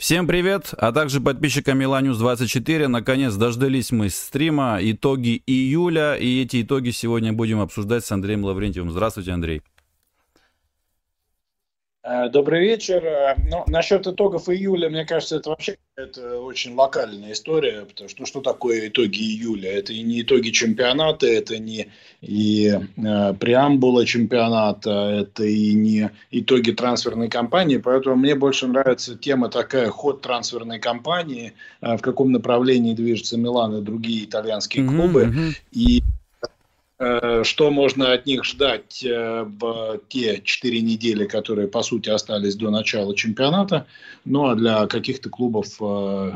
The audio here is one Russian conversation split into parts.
Всем привет, а также подписчикам Миланюс 24. Наконец дождались мы стрима, итоги июля, и эти итоги сегодня будем обсуждать с Андреем Лаврентьевым. Здравствуйте, Андрей. Э, добрый вечер. Э, ну, насчет итогов июля, мне кажется, это вообще это очень локальная история, потому что ну, что такое итоги июля? Это и не итоги чемпионата, это не и э, преамбула чемпионата, это и не итоги трансферной кампании, поэтому мне больше нравится тема такая, ход трансферной кампании, э, в каком направлении движется Милан и другие итальянские клубы, mm-hmm. и что можно от них ждать э, в те четыре недели, которые, по сути, остались до начала чемпионата. Ну, а для каких-то клубов, э,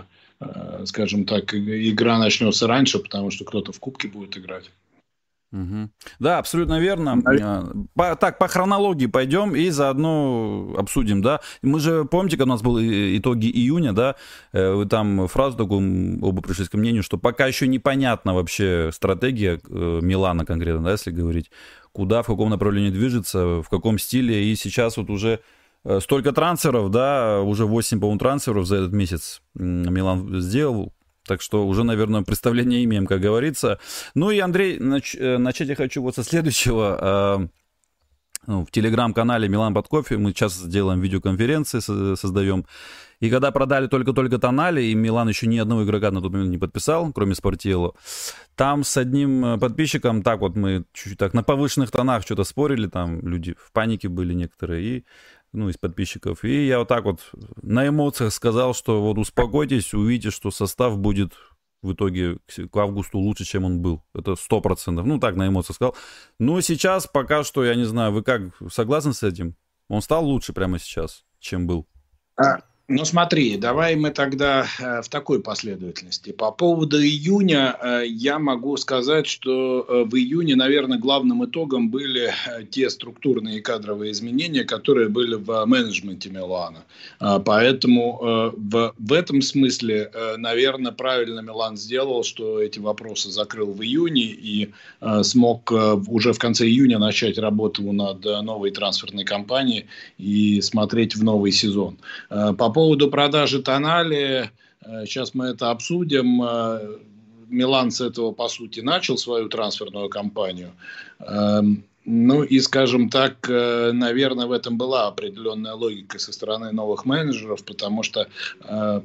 скажем так, игра начнется раньше, потому что кто-то в Кубке будет играть. Угу. Да, абсолютно верно. А по, так, по хронологии пойдем и заодно обсудим, да. Мы же, помните, когда у нас были итоги июня, да, э, вы там фразу такую оба пришли к мнению, что пока еще непонятна вообще стратегия э, Милана конкретно, да, если говорить, куда, в каком направлении движется, в каком стиле, и сейчас вот уже э, столько трансферов, да, уже 8, по-моему, трансферов за этот месяц Милан сделал, так что уже, наверное, представление имеем, как говорится. Ну и, Андрей, нач- э, начать я хочу вот со следующего. А, ну, в телеграм-канале Милан под кофе мы сейчас делаем видеоконференции, создаем. И когда продали только-только Тонали, и Милан еще ни одного игрока на тот момент не подписал, кроме Спортиело, там с одним э, подписчиком, так вот мы чуть-чуть так на повышенных тонах что-то спорили, там люди в панике были некоторые, и ну, из подписчиков. И я вот так вот на эмоциях сказал, что вот успокойтесь, увидите, что состав будет в итоге к августу лучше, чем он был. Это сто процентов. Ну, так на эмоциях сказал. Но сейчас пока что, я не знаю, вы как, согласны с этим? Он стал лучше прямо сейчас, чем был? А, ну смотри, давай мы тогда э, в такой последовательности. По поводу июня э, я могу сказать, что э, в июне, наверное, главным итогом были те структурные и кадровые изменения, которые были в менеджменте Милана. Поэтому в, в этом смысле, наверное, правильно Милан сделал, что эти вопросы закрыл в июне и смог уже в конце июня начать работу над новой трансферной кампанией и смотреть в новый сезон. По поводу продажи Тонали, э, сейчас мы это обсудим. Э, Милан с этого, по сути, начал свою трансферную кампанию. Эм, ну и, скажем так, э, наверное, в этом была определенная логика со стороны новых менеджеров, потому что,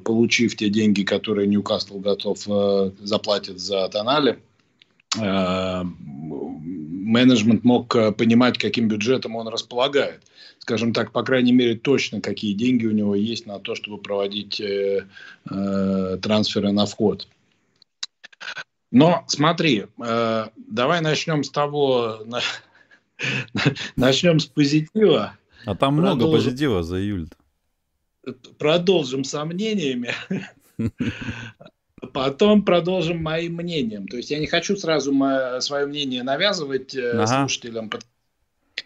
получив те деньги, которые Ньюкасл готов заплатить за Тонали, менеджмент мог понимать, каким бюджетом он располагает скажем так, по крайней мере, точно, какие деньги у него есть на то, чтобы проводить э, э, трансферы на вход. Но смотри, э, давай начнем с того, на, начнем с позитива. А там много продолжим, позитива за июль. -то. Продолжим сомнениями. Потом продолжим моим мнением. То есть я не хочу сразу свое мнение навязывать э, ага. слушателям,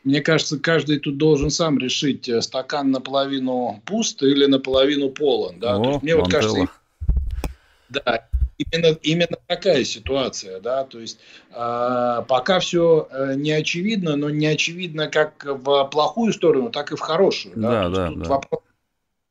мне кажется, каждый тут должен сам решить, э, стакан наполовину пуст или наполовину полон. Да? О, мне вот кажется, да, именно, именно такая ситуация, да, то есть э, пока все не очевидно, но не очевидно как в плохую сторону, так и в хорошую, да, да, да, тут да. вопрос,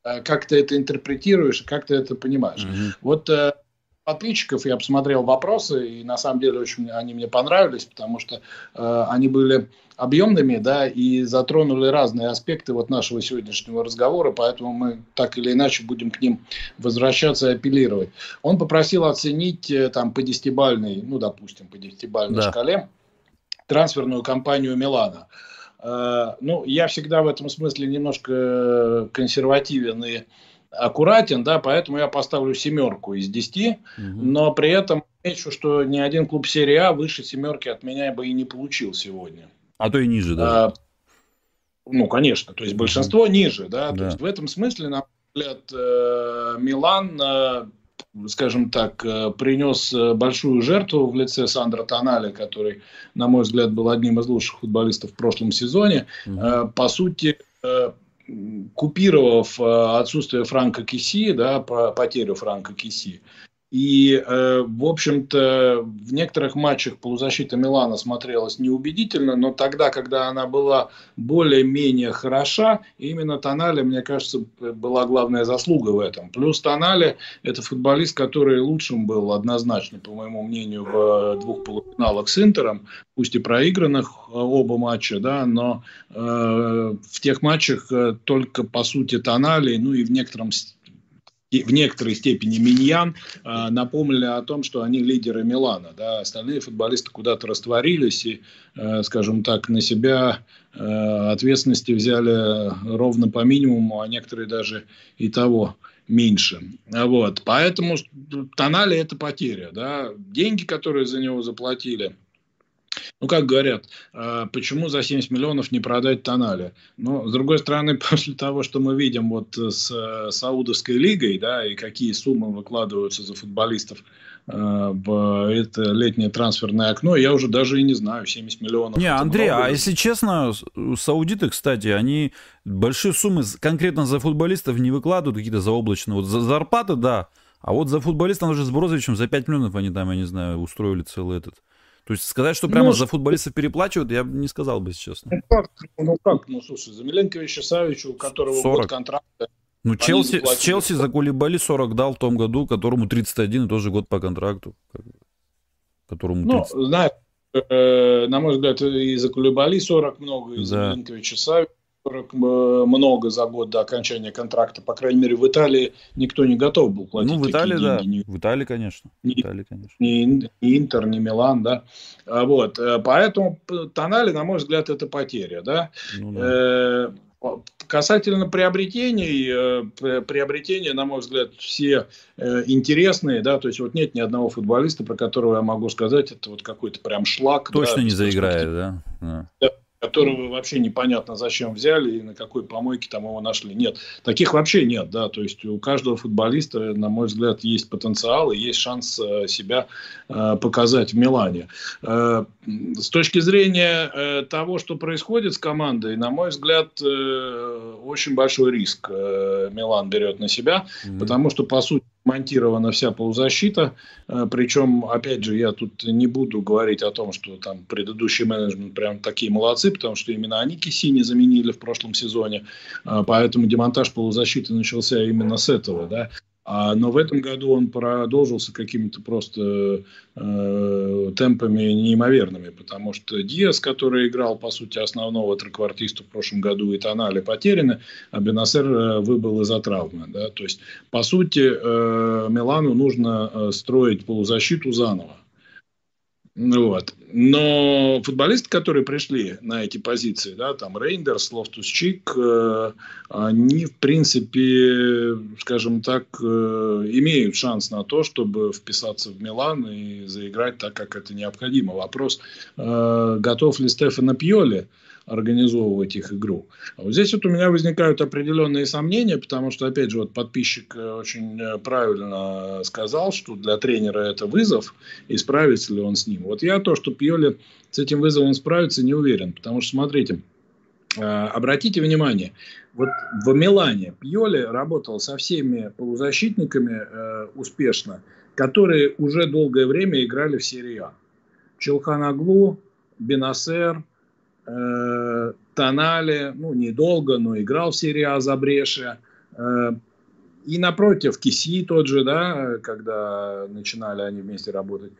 э, как ты это интерпретируешь, как ты это понимаешь. Угу. Вот э, подписчиков, я посмотрел вопросы, и на самом деле очень они мне понравились, потому что э, они были объемными, да, и затронули разные аспекты вот нашего сегодняшнего разговора, поэтому мы так или иначе будем к ним возвращаться и апеллировать. Он попросил оценить э, там по десятибальной, ну, допустим, по десятибальной да. шкале трансферную кампанию Милана. Э, ну, я всегда в этом смысле немножко консервативен и аккуратен, да, поэтому я поставлю семерку из десяти, угу. но при этом отмечу, что ни один клуб серии А выше семерки от меня бы и не получил сегодня. А то и ниже, да. А, ну, конечно, то есть большинство ниже, да, да. то есть в этом смысле, на мой взгляд, э, Милан, э, скажем так, э, принес большую жертву в лице Сандра Тонали, который, на мой взгляд, был одним из лучших футболистов в прошлом сезоне. Угу. По сути, купировав отсутствие Франка Киси, да, потерю Франка Киси, И, э, в общем-то, в некоторых матчах полузащита Милана смотрелась неубедительно, но тогда, когда она была более-менее хороша, именно Тонали, мне кажется, была главная заслуга в этом. Плюс Тонали – это футболист, который лучшим был однозначно, по моему мнению, в двух полуфиналах с Интером, пусть и проигранных э, оба матча, да, но э, в тех матчах э, только, по сути, Тонали, ну и в некотором в некоторой степени Миньян э, напомнили о том, что они лидеры Милана. Да? Остальные футболисты куда-то растворились и, э, скажем так, на себя э, ответственности взяли ровно по минимуму, а некоторые даже и того меньше. Вот. Поэтому Тонали это потеря. Да? Деньги, которые за него заплатили – ну, как говорят, а, почему за 70 миллионов не продать Тонали? Но, с другой стороны, после того, что мы видим вот с э, Саудовской лигой, да, и какие суммы выкладываются за футболистов а, в это летнее трансферное окно, я уже даже и не знаю, 70 миллионов. Не, Андрей, много. а если честно, саудиты, кстати, они большие суммы конкретно за футболистов не выкладывают, какие-то заоблачные. Вот за зарплаты, да, а вот за футболистов, уже с Брозовичем за 5 миллионов они там, я не знаю, устроили целый этот то есть сказать, что прямо ну, за футболистов переплачивают, я бы не сказал бы, если честно. Ну как, ну как, ну слушай, за Миленковича Савича, у которого 40. год контракта. Ну, Челси, с Челси за Кулибали 40 дал в том году, которому 31, и тоже год по контракту. Которому 30. Ну, знаешь, э, на мой взгляд, и за Кулибали 40 много, и да. за Миленковича Савича много за год до окончания контракта. По крайней мере, в Италии никто не готов был платить Ну, в Италии, да. Деньги. В Италии, конечно. Ни, в Италии, конечно. Ни, ни Интер, ни Милан, да. А вот. Э, поэтому Тонали, на мой взгляд, это потеря, да. Ну, да. Э, касательно приобретений, э, приобретения, на мой взгляд, все интересные, да, то есть вот нет ни одного футболиста, про которого я могу сказать, это вот какой-то прям шлак. Точно да, не заиграет, да? да которого вообще непонятно зачем взяли и на какой помойке там его нашли. Нет, таких вообще нет, да, то есть у каждого футболиста, на мой взгляд, есть потенциал и есть шанс э, себя э, показать в Милане. Э, с точки зрения того, что происходит с командой, на мой взгляд, очень большой риск Милан берет на себя, mm-hmm. потому что, по сути, монтирована вся полузащита. Э, Причем, опять же, я тут не буду говорить о том, что там предыдущий менеджмент прям такие молодцы, потому что именно они Кисини заменили в прошлом сезоне. Э, поэтому демонтаж полузащиты начался именно с этого. Да? А, но в этом году он продолжился какими-то просто э, темпами неимоверными, потому что Диас, который играл, по сути, основного треквартиста в прошлом году, и Тонали потеряны, а Бенасер э, выбыл из-за травмы. Да? То есть, по сути, э, Милану нужно э, строить полузащиту заново. Вот. Но футболисты, которые пришли на эти позиции, да, там Рейндерс, Лофтус Чик, э, они, в принципе, скажем так, э, имеют шанс на то, чтобы вписаться в Милан и заиграть так, как это необходимо. Вопрос, э, готов ли Стефано Пьоли организовывать их игру. А вот здесь вот у меня возникают определенные сомнения, потому что, опять же, вот подписчик э, очень э, правильно сказал, что для тренера это вызов, и справится ли он с ним. Вот я то, что Пьоли с этим вызовом справится, не уверен, потому что, смотрите, э, обратите внимание, вот в Милане Пьоли работал со всеми полузащитниками успешно, которые уже долгое время играли в серии А. Челханаглу, Бенасер, э, Тонали, ну, недолго, но играл в серии А за Бреши. Э, и напротив, Киси тот же, да, когда начинали они вместе работать.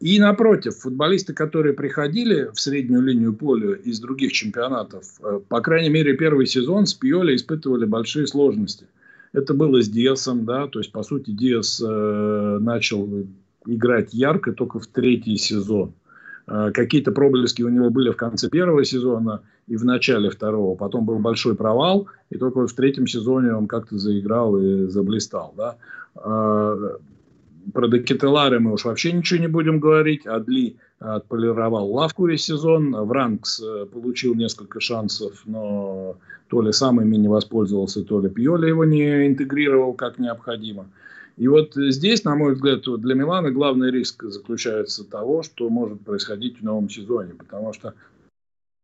И напротив, футболисты, которые приходили в среднюю линию поля из других чемпионатов, э, по крайней мере, первый сезон с Пьоли испытывали большие сложности. Это было с Диасом, да, то есть, по сути, Диас э, начал играть ярко только в третий сезон. Э, какие-то проблески у него были в конце первого сезона и в начале второго. Потом был большой провал, и только вот в третьем сезоне он как-то заиграл и заблистал. Да? Э, про Декетеларе мы уж вообще ничего не будем говорить. Адли отполировал лавку весь сезон. Вранкс э, получил несколько шансов, но то ли сам ими не воспользовался, то ли Пьоли его не интегрировал как необходимо. И вот здесь, на мой взгляд, для Милана главный риск заключается того, что может происходить в новом сезоне, потому что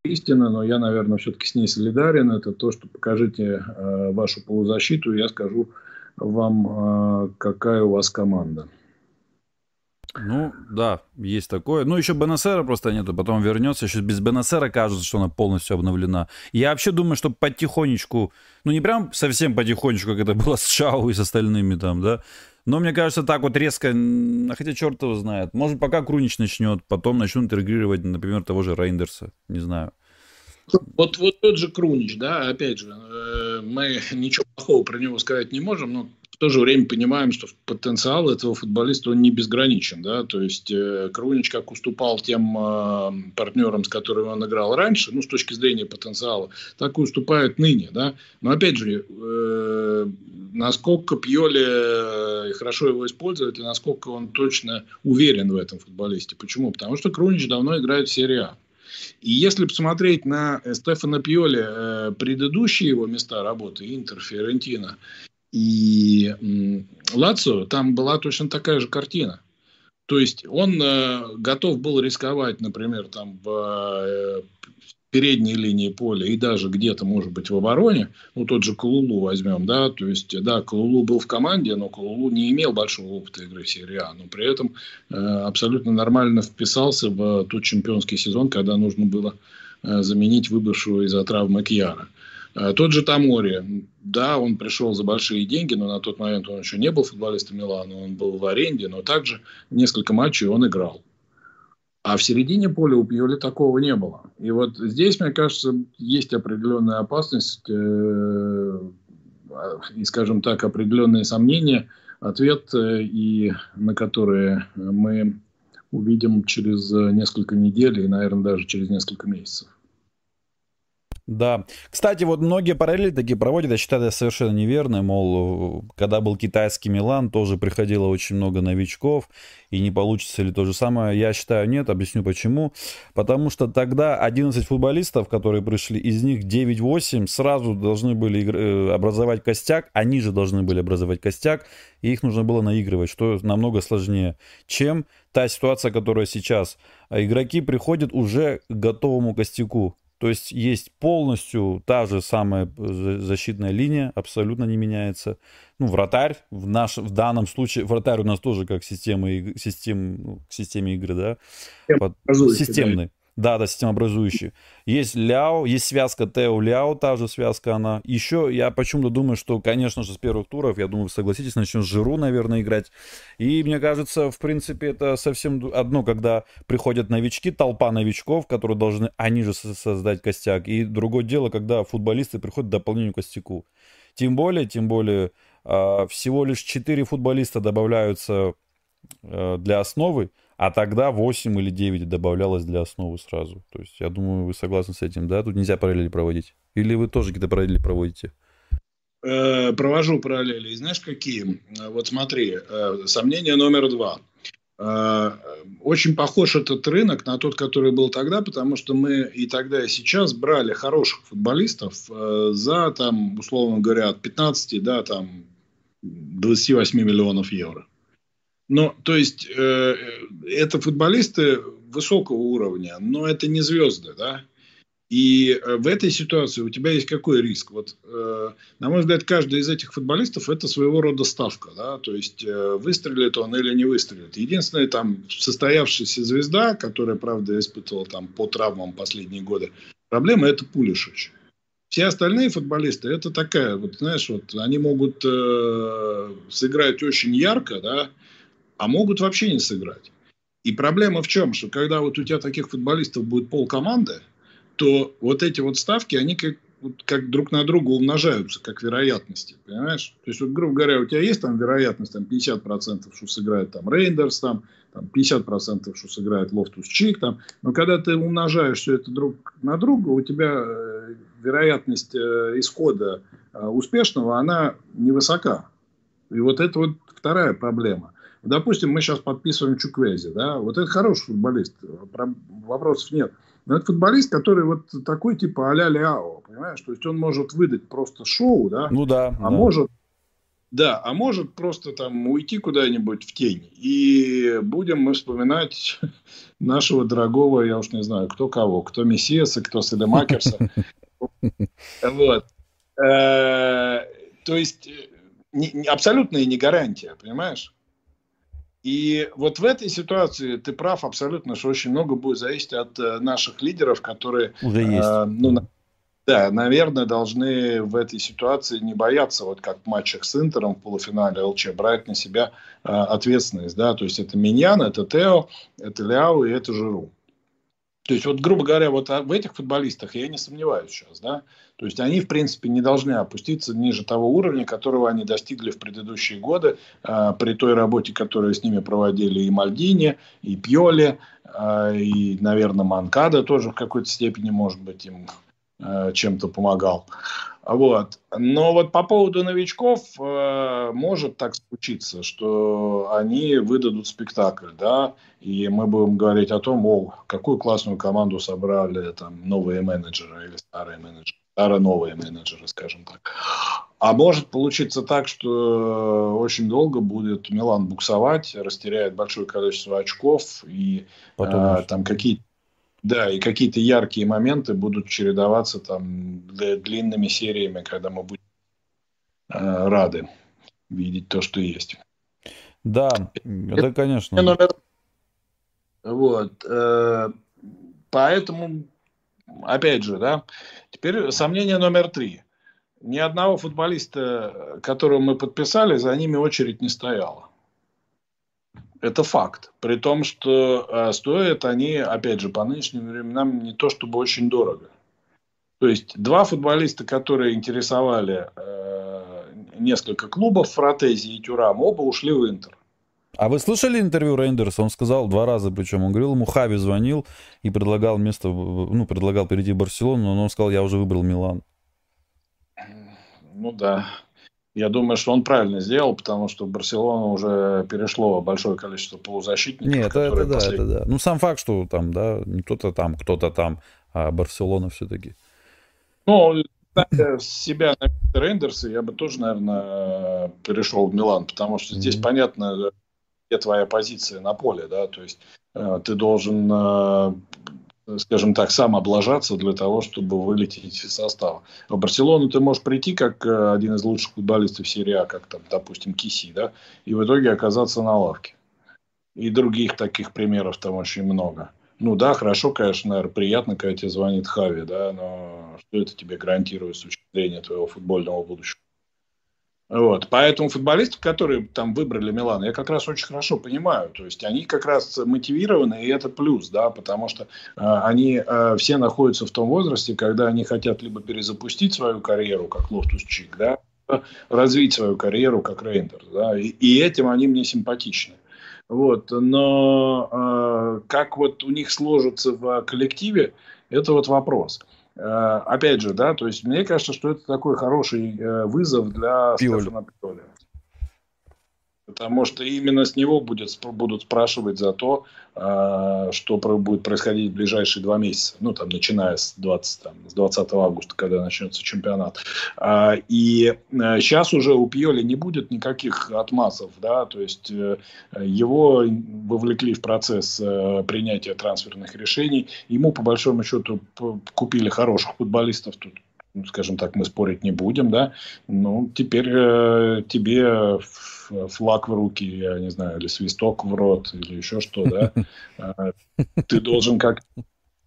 истина, но я, наверное, все-таки с ней солидарен, это то, что покажите э, вашу полузащиту, и я скажу вам, э, какая у вас команда. Ну, да, есть такое. Ну, еще Бенасера просто нету, потом вернется. Еще без Бенасера кажется, что она полностью обновлена. Я вообще думаю, что потихонечку, ну, не прям совсем потихонечку, как это было с Шау и с остальными там, да, но мне кажется, так вот резко, хотя черт его знает. Может, пока Крунич начнет, потом начнут интегрировать, например, того же Рейндерса, не знаю. Вот, вот тот же Крунич, да, опять же, э, мы ничего плохого про него сказать не можем, но в то же время понимаем, что потенциал этого футболиста он не безграничен, да, то есть э, Крунич как уступал тем э, партнерам, с которыми он играл раньше, ну, с точки зрения потенциала, так и уступает ныне, да, но опять же, э, насколько Пьоли э, хорошо его использует и насколько он точно уверен в этом футболисте. Почему? Потому что Крунич давно играет в серии А. И если посмотреть на Стефана Пьоли э, предыдущие его места работы, Интер, Фиорентина, и Лацио, там была точно такая же картина. То есть он э, готов был рисковать, например, там в э, передней линии поля и даже где-то, может быть, в обороне, ну, тот же Калулу возьмем, да, то есть, да, Калулу был в команде, но Калулу не имел большого опыта игры в серии А, но при этом э, абсолютно нормально вписался в тот чемпионский сезон, когда нужно было э, заменить выбывшего из-за травмы Кьяра. Э, тот же Тамори, да, он пришел за большие деньги, но на тот момент он еще не был футболистом Милана, он был в аренде, но также несколько матчей он играл. А в середине поля у Пьоли такого не было. И вот здесь, мне кажется, есть определенная опасность э, и, скажем так, определенные сомнения, ответ э, и на которые мы увидим через несколько недель и, наверное, даже через несколько месяцев. Да. Кстати, вот многие параллели такие проводят, я считаю, это совершенно неверно. Мол, когда был китайский Милан, тоже приходило очень много новичков, и не получится ли то же самое. Я считаю, нет, объясню почему. Потому что тогда 11 футболистов, которые пришли, из них 9-8 сразу должны были э, образовать костяк, они же должны были образовать костяк, и их нужно было наигрывать, что намного сложнее, чем та ситуация, которая сейчас. А игроки приходят уже к готовому костяку. То есть есть полностью та же самая э, защитная линия, абсолютно не меняется. Ну, вратарь, в, наш, в данном случае, вратарь у нас тоже как система, систем, ну, к системе игры, да? Под, системный. Да. Да, системообразующий. Есть Ляо, есть связка Тео Ляо, та же связка она. Еще я почему-то думаю, что, конечно же, с первых туров, я думаю, согласитесь, начнем с Жиру, наверное, играть. И мне кажется, в принципе, это совсем одно, когда приходят новички, толпа новичков, которые должны, они же создать костяк. И другое дело, когда футболисты приходят к дополнению костяку. Тем более, тем более, а, всего лишь 4 футболиста добавляются э, для основы, а тогда 8 или 9 добавлялось для основы сразу. То есть, я думаю, вы согласны с этим, да? Тут нельзя параллели проводить. Или вы тоже какие-то параллели проводите? Э, провожу параллели. И знаешь, какие? Э, вот смотри, э, сомнение номер два. Очень похож этот рынок на тот, который был тогда, потому что мы и тогда, и сейчас брали хороших футболистов за, там, условно говоря, от 15 до там, 28 миллионов евро. Ну, то есть, э, это футболисты высокого уровня, но это не звезды, да. И э, в этой ситуации у тебя есть какой риск? Вот, э, на мой взгляд, каждый из этих футболистов это своего рода ставка, да, то есть э, выстрелит он или не выстрелит. Единственная там состоявшаяся звезда, которая, правда, испытывала там по травмам последние годы, проблема это Пулишич. Все остальные футболисты это такая, вот знаешь, вот они могут э, сыграть очень ярко, да, а могут вообще не сыграть. И проблема в чем? Что когда вот у тебя таких футболистов будет пол команды, то вот эти вот ставки, они как, вот, как друг на друга умножаются, как вероятности, понимаешь? То есть, вот, грубо говоря, у тебя есть там вероятность там, 50%, что сыграет там Рейндерс, там, там 50%, что сыграет Лофтус Чик, там, но когда ты умножаешь все это друг на друга, у тебя э, вероятность э, исхода э, успешного, она невысока. И вот это вот вторая проблема. Допустим, мы сейчас подписываем Чуквези, да, вот это хороший футболист, вопросов нет. Но это футболист, который вот такой типа а-ля Ляо, понимаешь? То есть он может выдать просто шоу, да? Ну да. А да. может, да, а может просто там уйти куда-нибудь в тень. И будем мы вспоминать нашего дорогого, я уж не знаю, кто кого, кто Мессиаса, кто Седемакерса. Вот. Э, то есть абсолютная не гарантия, понимаешь? И вот в этой ситуации ты прав абсолютно, что очень много будет зависеть от э, наших лидеров, которые... Уже есть. Э, ну, да, наверное, должны в этой ситуации не бояться, вот как в матчах с Интером в полуфинале ЛЧ, брать на себя э, ответственность, да, то есть это Миньян, это Тео, это Ляо и это Жиру. То есть, вот, грубо говоря, вот в этих футболистах я не сомневаюсь сейчас, да. То есть, они, в принципе, не должны опуститься ниже того уровня, которого они достигли в предыдущие годы, э, при той работе, которую с ними проводили и Мальдини, и Пьоли, э, и, наверное, Манкада тоже в какой-то степени, может быть, им чем-то помогал. Вот. Но вот по поводу новичков э, может так случиться, что они выдадут спектакль, да, и мы будем говорить о том, о, какую классную команду собрали там новые менеджеры или старые менеджеры, старо-новые менеджеры, скажем так. А может получиться так, что очень долго будет Милан буксовать, растеряет большое количество очков и э, там какие-то да, и какие-то яркие моменты будут чередоваться там длинными сериями, когда мы будем э, рады видеть то, что есть. Да, это, конечно. Номер... Вот. Э, поэтому, опять же, да, теперь сомнение номер три. Ни одного футболиста, которого мы подписали, за ними очередь не стояла. Это факт. При том, что э, стоят они, опять же, по нынешним временам не то чтобы очень дорого. То есть два футболиста, которые интересовали э, несколько клубов, Фротези и Тюрам, оба ушли в Интер. А вы слышали интервью Рейндерса? Он сказал два раза, причем он говорил, ему Хави звонил и предлагал место, ну, предлагал перейти в Барселону, но он сказал, я уже выбрал Милан. Ну да, я думаю, что он правильно сделал, потому что в Барселону уже перешло большое количество полузащитников. Нет, это, это да, это да. Ну, сам факт, что там, да, не кто-то там, кто-то там, а Барселона все-таки. Ну, себя на Рейндерса я бы тоже, наверное, перешел в Милан, потому что здесь mm-hmm. понятно, где твоя позиция на поле, да, то есть э, ты должен э, скажем так, сам облажаться для того, чтобы вылететь из состава. В Барселону ты можешь прийти как э, один из лучших футболистов серии А, как там, допустим, Киси, да, и в итоге оказаться на лавке. И других таких примеров там очень много. Ну да, хорошо, конечно, наверное, приятно, когда тебе звонит Хави, да, но что это тебе гарантирует с точки зрения твоего футбольного будущего? Вот. Поэтому футболисты, которые там выбрали Милан, я как раз очень хорошо понимаю. То есть они как раз мотивированы, и это плюс, да, потому что э, они э, все находятся в том возрасте, когда они хотят либо перезапустить свою карьеру, как Лофтус Чик, да, развить свою карьеру, как Рейндерс, да, и, и этим они мне симпатичны. Вот, но э, как вот у них сложится в коллективе, это вот вопрос. Опять же, да, то есть мне кажется, что это такой хороший э, вызов для Пиоли. Стефана Пиоли. Потому что именно с него будет, будут спрашивать за то, а, что будет происходить в ближайшие два месяца. Ну, там, начиная с 20, там, с 20 августа, когда начнется чемпионат. А, и сейчас э, уже у Пьоли не будет никаких отмазов. Да? То есть, э, его вовлекли в процесс э, принятия трансферных решений. Ему, по большому счету, купили хороших футболистов. Тут скажем так, мы спорить не будем, да, ну, теперь э, тебе флаг в руки, я не знаю, или свисток в рот, или еще что, да, а, ты должен как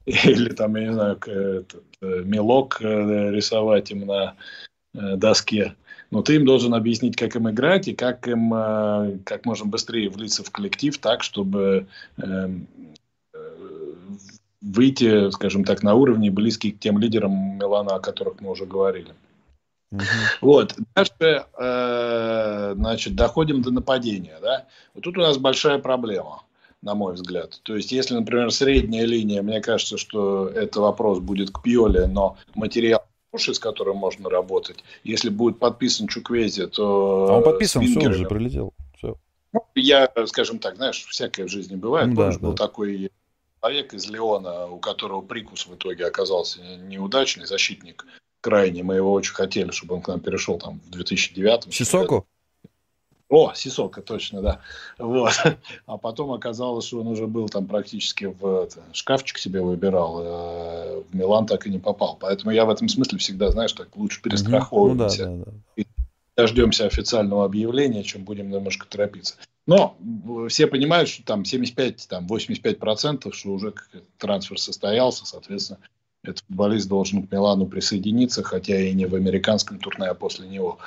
или там, я не знаю, этот, э, мелок э, рисовать им на э, доске. Но ты им должен объяснить, как им играть и как им как можно быстрее влиться в коллектив так, чтобы эм, выйти, скажем так, на уровне близкий к тем лидерам Милана, о которых мы уже говорили. Угу. Вот. Дальше, э, значит, доходим до нападения. Да? Вот тут у нас большая проблема, на мой взгляд. То есть, если, например, средняя линия, мне кажется, что это вопрос будет к Пьоле, но материал хороший, с которым можно работать. Если будет подписан Чуквези, то... А он подписан, все уже прилетел. Все. Ну, я, скажем так, знаешь, всякое в жизни бывает. Да, да. был такой человек из Леона, у которого прикус в итоге оказался неудачный, защитник крайне. Мы его очень хотели, чтобы он к нам перешел там в 2009. Сисоку? О, Сисока, точно, да. Вот. А потом оказалось, что он уже был там практически в это, шкафчик себе выбирал. Э, в Милан так и не попал. Поэтому я в этом смысле всегда, знаешь, так лучше перестраховываемся. Ну, да, да, да. И дождемся официального объявления, чем будем немножко торопиться. Но все понимают, что там 75, там 85 процентов, что уже трансфер состоялся, соответственно, этот футболист должен к Милану присоединиться, хотя и не в американском турне, а после него.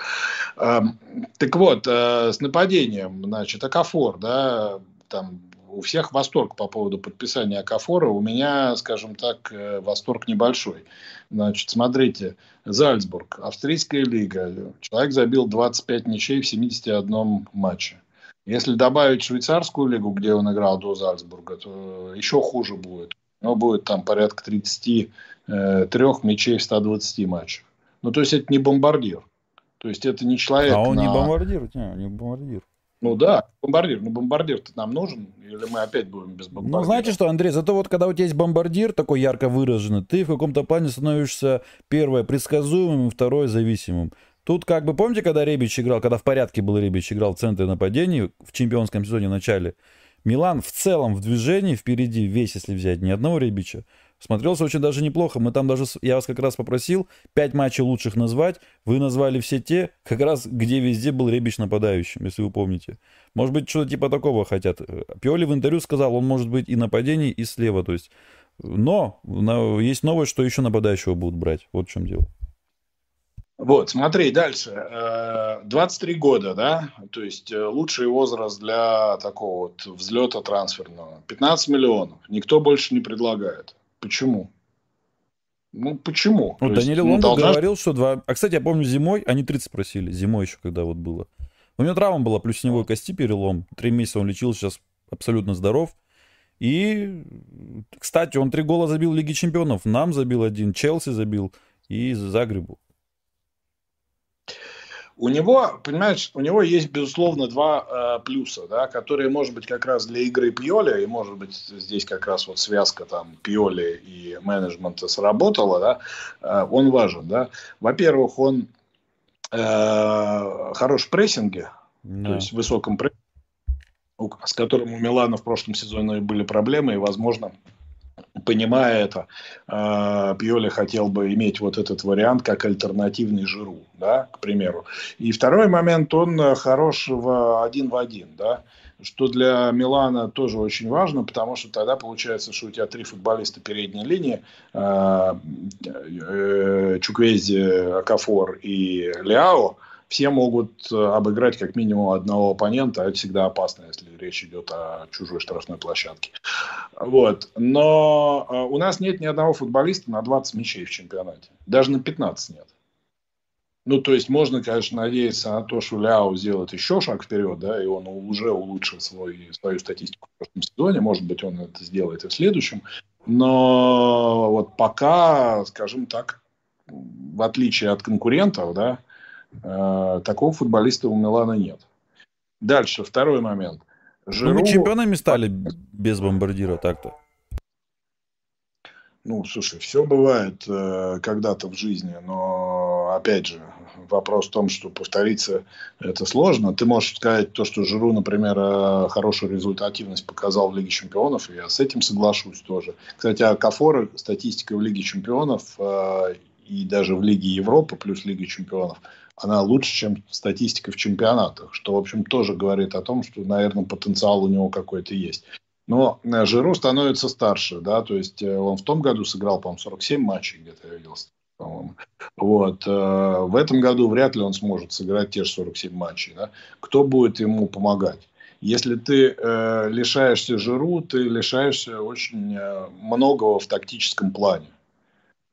Так вот, э, с нападением, значит, Акафор, да, там у всех восторг по поводу подписания Акафора. У меня, скажем так, э, восторг небольшой. Значит, смотрите, Зальцбург, австрийская лига. Человек забил 25 ничей в 71 матче. Если добавить швейцарскую лигу, где он играл до Зальцбурга, то еще хуже будет. Него будет там порядка 33 э, мячей в 120 матчах. Ну, то есть, это не бомбардир. То есть, это не человек А он на... не бомбардир, не, не бомбардир. Ну да, бомбардир. Ну бомбардир-то нам нужен? Или мы опять будем без бомбардира? Ну знаете что, Андрей, зато вот когда у тебя есть бомбардир такой ярко выраженный, ты в каком-то плане становишься, первое, предсказуемым, второе, зависимым. Тут как бы, помните, когда Ребич играл, когда в порядке был Ребич, играл в центре нападений в чемпионском сезоне в начале, Милан в целом в движении впереди, весь если взять, ни одного Ребича, смотрелся очень даже неплохо. Мы там даже, я вас как раз попросил, пять матчей лучших назвать. Вы назвали все те, как раз где везде был Ребич нападающим, если вы помните. Может быть, что-то типа такого хотят. Пиоли в интервью сказал, он может быть и нападение, и слева. То есть, но есть новость, что еще нападающего будут брать. Вот в чем дело. Вот, смотри, дальше. 23 э, года, да, то есть э, лучший возраст для такого вот взлета трансферного. 15 миллионов. Никто больше не предлагает. Почему? Ну, почему? Ну, Даниэль ну, должна... говорил, что два... А, кстати, я помню, зимой они 30 просили. Зимой еще, когда вот было. У него травма была, плюсневой кости перелом. Три месяца он лечил, сейчас абсолютно здоров. И, кстати, он три гола забил в Лиге Чемпионов. Нам забил один, Челси забил и Загребу. У него, понимаешь, у него есть, безусловно, два э, плюса, да, которые, может быть, как раз для игры Пьоли, и, может быть, здесь как раз вот связка там Пьоли и менеджмента сработала, да, э, он важен, да. Во-первых, он э, хорош в прессинге, да. то есть в высоком прессинге, с которым у Милана в прошлом сезоне были проблемы, и, возможно, понимая это, э, Пьоли хотел бы иметь вот этот вариант как альтернативный Жиру, да, к примеру. И второй момент, он э, хорош в один в один, да, что для Милана тоже очень важно, потому что тогда получается, что у тебя три футболиста передней линии, э, Чуквези, Акафор и Ляо, все могут обыграть как минимум одного оппонента, а это всегда опасно, если речь идет о чужой штрафной площадке. Вот. Но э, у нас нет ни одного футболиста на 20 мячей в чемпионате. Даже на 15 нет. Ну, то есть, можно, конечно, надеяться на то, что Ляо сделает еще шаг вперед, да, и он уже улучшил свой, свою статистику в прошлом сезоне. Может быть, он это сделает и в следующем. Но вот пока, скажем так, в отличие от конкурентов, да, э, такого футболиста у Милана нет. Дальше, второй момент. Жиру... Ну, мы чемпионами стали без бомбардира так-то. Ну, слушай, все бывает э, когда-то в жизни, но опять же, вопрос в том, что повториться это сложно. Ты можешь сказать то, что Жиру, например, э, хорошую результативность показал в Лиге Чемпионов, и я с этим соглашусь тоже. Кстати, а Кафор статистика в Лиге Чемпионов э, и даже в Лиге Европы плюс Лиге Чемпионов – она лучше, чем статистика в чемпионатах, что, в общем, тоже говорит о том, что, наверное, потенциал у него какой-то есть. Но э, Жиру становится старше, да, то есть э, он в том году сыграл, по-моему, 47 матчей, где-то я видел, по-моему. Вот. Э, в этом году вряд ли он сможет сыграть те же 47 матчей, да. Кто будет ему помогать? Если ты э, лишаешься Жиру, ты лишаешься очень многого в тактическом плане.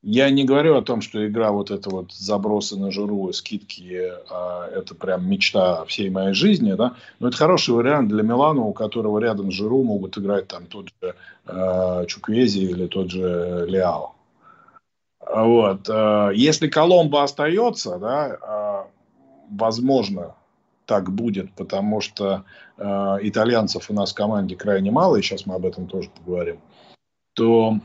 Я не говорю о том, что игра вот эта вот забросы на жиру, скидки, а, это прям мечта всей моей жизни, да. Но это хороший вариант для Милана, у которого рядом с жиру могут играть там тот же э, Чуквези или тот же Леао. Вот. Э, если Коломбо остается, да, возможно, так будет, потому что э, итальянцев у нас в команде крайне мало, и сейчас мы об этом тоже поговорим, то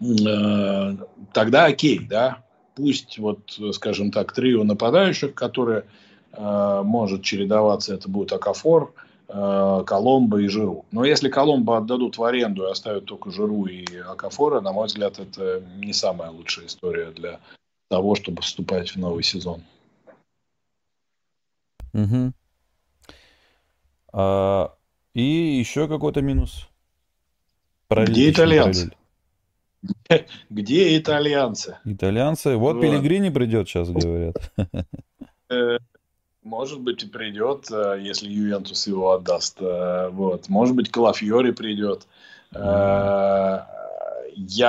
Э, тогда окей, да, пусть вот, скажем так, трио нападающих, которые э, может чередоваться, это будет Акафор, э, Коломбо и Жиру. Но если Коломбо отдадут в аренду и оставят только Жиру и Акафора, на мой взгляд, это не самая лучшая история для того, чтобы вступать в новый сезон. Угу. А, и еще какой-то минус. Где итальянцы? Где итальянцы? Итальянцы. Вот, вот. Пелигрини придет сейчас, говорят. Э, может быть, и придет, э, если Ювентус его отдаст. Э, вот. Может быть, Калафьори придет. Я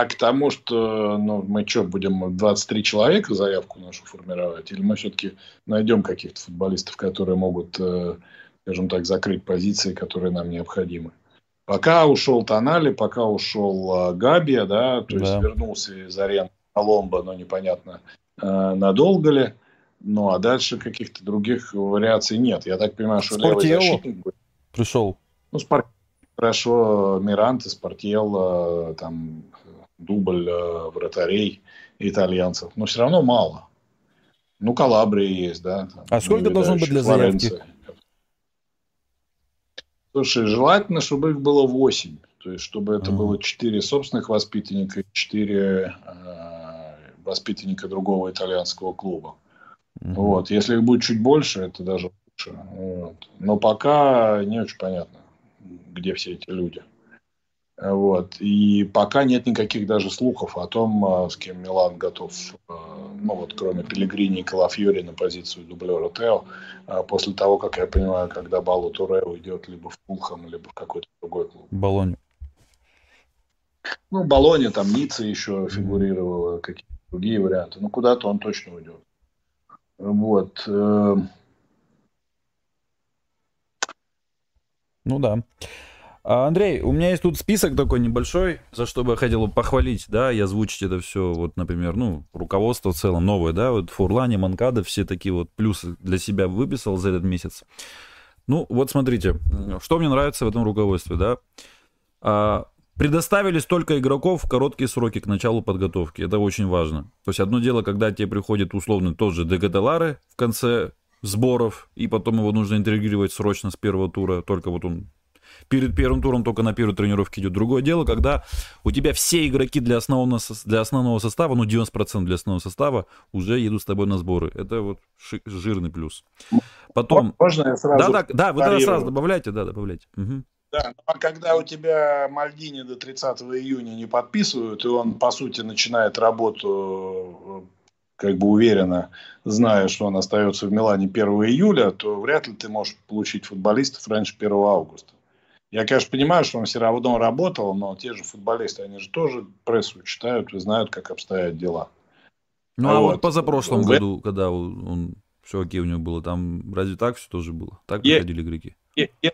к тому, что ну, мы что, будем 23 человека заявку нашу формировать? Или мы все-таки найдем каких-то футболистов, которые могут, скажем так, закрыть позиции, которые нам необходимы? Пока ушел Тонали, пока ушел Габия, да, то да. есть вернулся из арены Коломбо, но непонятно, надолго ли. Ну, а дальше каких-то других вариаций нет. Я так понимаю, что левый защитник будет. Пришел. Ну, спор... хорошо, Миранте, Спартьелло, там, дубль э, вратарей итальянцев. Но все равно мало. Ну, Калабрия есть, да. Там, а сколько должно быть для заявки? Слушай, желательно, чтобы их было 8. То есть, чтобы это было 4 собственных воспитанника и 4 э, воспитанника другого итальянского клуба. Угу. Вот. Если их будет чуть больше, это даже лучше. Вот. Но пока не очень понятно, где все эти люди. Вот. И пока нет никаких даже слухов о том, а, с кем Милан готов, а, ну вот кроме Пелегрини и Калафьори на позицию дублера Тео, после того, как я понимаю, когда Балу Туре уйдет либо в Пулхам, либо в какой-то другой клуб. Болонь. Ну, Болоне, там Ницца еще фигурировала, какие-то другие варианты. Ну, куда-то он точно уйдет. Вот. Э, ну да. А, Андрей, у меня есть тут список такой небольшой, за что бы я хотел похвалить, да, и озвучить это все, вот, например, ну, руководство в целом новое, да, вот Фурлани, Манкада, все такие вот плюсы для себя выписал за этот месяц. Ну, вот смотрите, что мне нравится в этом руководстве, да. А, Предоставили столько игроков в короткие сроки к началу подготовки. Это очень важно. То есть одно дело, когда тебе приходит условно тот же Дегателаре в конце сборов, и потом его нужно интегрировать срочно с первого тура, только вот он перед первым туром только на первой тренировке идет. Другое дело, когда у тебя все игроки для основного, для основного состава, ну 90% для основного состава, уже едут с тобой на сборы. Это вот жирный плюс. Потом... Можно я сразу... Да, да, да, вы тогда сразу добавляйте, да, добавляйте. Угу. Да, а когда у тебя Мальдини до 30 июня не подписывают, и он, по сути, начинает работу как бы уверенно, зная, что он остается в Милане 1 июля, то вряд ли ты можешь получить футболистов раньше 1 августа. Я, конечно, понимаю, что он все равно работал, но те же футболисты, они же тоже прессу читают и знают, как обстоят дела. Ну, а, а вот, вот позапрошлом в... году, когда он, все окей у него было, там разве так все тоже было? Так приходили игроки? Я, я,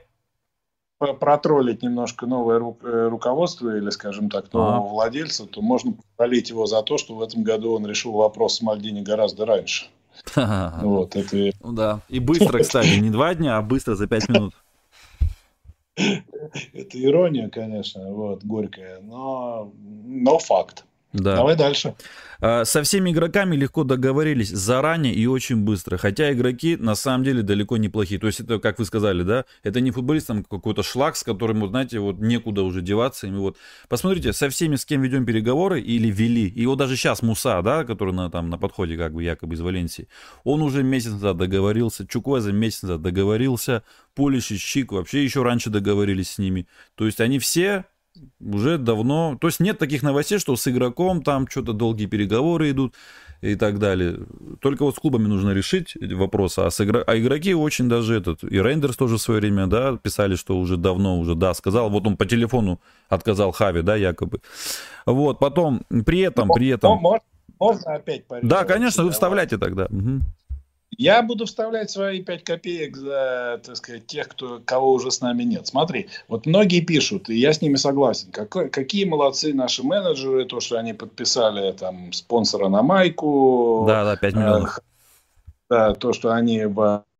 протроллить немножко новое ру- э, руководство или, скажем так, нового а. владельца, то можно похвалить его за то, что в этом году он решил вопрос с Мальдини гораздо раньше. Вот, это... Ну да, и быстро, кстати, не два дня, а быстро за пять минут. Это ирония, конечно, вот, горькая, но, но факт. Да. Давай дальше. А, со всеми игроками легко договорились заранее и очень быстро. Хотя игроки на самом деле далеко не плохие. То есть это, как вы сказали, да, это не футболист, там какой-то шлак, с которым, вот, знаете, вот некуда уже деваться. И вот посмотрите, со всеми, с кем ведем переговоры или вели, и вот даже сейчас Муса, да, который на, там, на подходе как бы якобы из Валенсии, он уже месяц назад договорился, Чуквеза месяц назад договорился, Полиш и Щик вообще еще раньше договорились с ними. То есть они все уже давно... То есть нет таких новостей, что с игроком там что-то долгие переговоры идут и так далее. Только вот с клубами нужно решить вопрос. А, с игр... а игроки очень даже этот... И Рейндерс тоже в свое время, да, писали, что уже давно уже, да, сказал. Вот он по телефону отказал Хави, да, якобы. Вот, потом, при этом, при этом... Можно опять Да, конечно, вы вставляйте тогда. Угу. Я буду вставлять свои 5 копеек за, так сказать, тех, кто, кого уже с нами нет. Смотри, вот многие пишут, и я с ними согласен, какой, какие молодцы наши менеджеры, то, что они подписали там спонсора на майку. Да, да, 5 миллионов. Э, да, то, что они Э,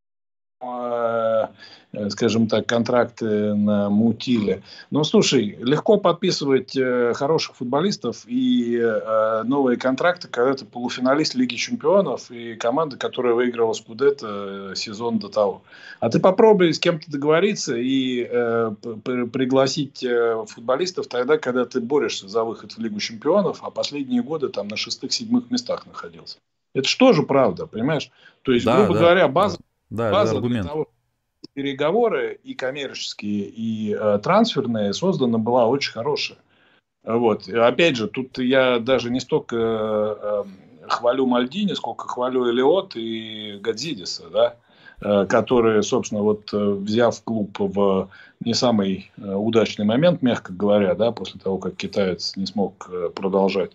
скажем так, контракты на мутиле. Но слушай, легко подписывать э, хороших футболистов и э, новые контракты, когда ты полуфиналист Лиги Чемпионов и команда, которая выиграла Скудетто сезон до того. А ты попробуй с кем-то договориться и пригласить футболистов тогда, когда ты борешься за выход в Лигу Чемпионов, а последние годы там на шестых-седьмых местах находился. Это что же правда, понимаешь? То есть, да, грубо да, говоря, база, да, база для того, переговоры и коммерческие, и э, трансферные создана была очень хорошая. Вот. И опять же, тут я даже не столько э, э, хвалю Мальдини, сколько хвалю Элиот и Гадзидиса, да, э, которые, собственно, вот э, взяв клуб в не самый э, удачный момент, мягко говоря, да, после того, как китаец не смог продолжать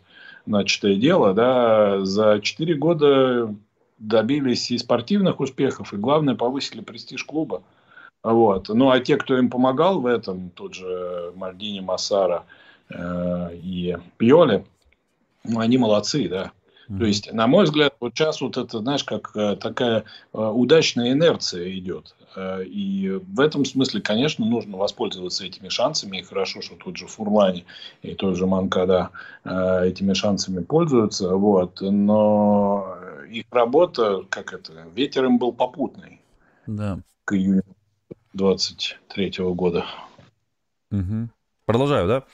начатое дело, да, за 4 года добились и спортивных успехов, и главное, повысили престиж клуба. Вот. Ну, а те, кто им помогал в этом, тот же Мальдини, Массара э, и Пьоли, ну, они молодцы, да. Mm-hmm. То есть, на мой взгляд, вот сейчас вот это, знаешь, как э, такая э, удачная инерция идет. Э, и в этом смысле, конечно, нужно воспользоваться этими шансами. И хорошо, что тот же Фурлани и тот же Манкада этими шансами пользуются. Вот. Но их работа, как это, ветер им был попутный. Да. К июню 23 года. Угу. Продолжаю, да?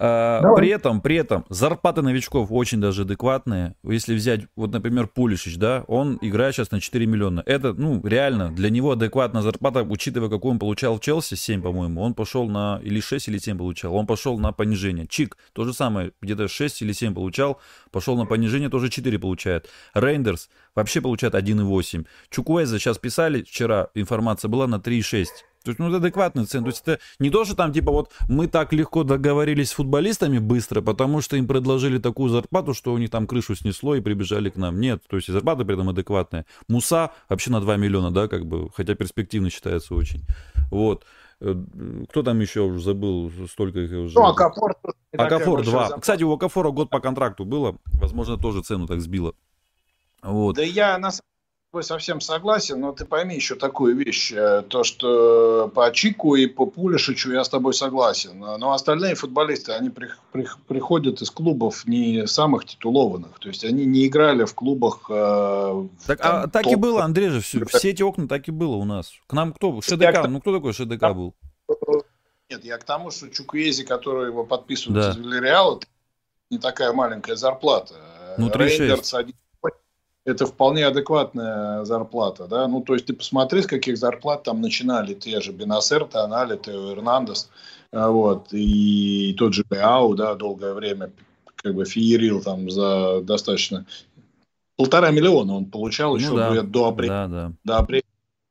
А, при этом, при этом, зарплаты новичков очень даже адекватные. Если взять, вот, например, Пулишич, да, он играет сейчас на 4 миллиона. Это, ну, реально, для него адекватная зарплата, учитывая, какую он получал в Челси, 7, по-моему, он пошел на, или 6, или 7 получал, он пошел на понижение. Чик, то же самое, где-то 6 или 7 получал, пошел на понижение, тоже 4 получает. Рейндерс вообще получает 1,8. Чукуэза сейчас писали, вчера информация была на 3,6. То есть, ну, это адекватный цен. То есть, это не то, что там, типа, вот мы так легко договорились с футболистами быстро, потому что им предложили такую зарплату, что у них там крышу снесло и прибежали к нам. Нет, то есть, зарплата при этом адекватная. Муса вообще на 2 миллиона, да, как бы, хотя перспективно считается очень. Вот. Э, кто там еще уже забыл, столько их уже. Ну, Акафор. Акафор 2. Кстати, у Акафора год по контракту было. Возможно, тоже цену так сбило. Вот. Да я на самом тобой совсем согласен, но ты пойми еще такую вещь. Э, то, что по Чику и по Пулишичу я с тобой согласен. Но остальные футболисты, они при, при, приходят из клубов не самых титулованных. То есть они не играли в клубах... Э, так, там, а, так топ... и было, Андрей же. Все, все эти окна так и было у нас. К нам кто? ШДК. Ну кто такой ШДК был? Нет, я к тому, что Чукуези, который его подписывает да. из Вильяреала, не такая маленькая зарплата. Ну, 3,6 это вполне адекватная зарплата, да, ну, то есть ты посмотри, с каких зарплат там начинали те же Бенасер, Тонали, Тео Эрнандес, а, вот, и тот же Беау, да, долгое время как бы феерил там за достаточно полтора миллиона он получал ну, еще да. до апреля. Да, да. До апреля.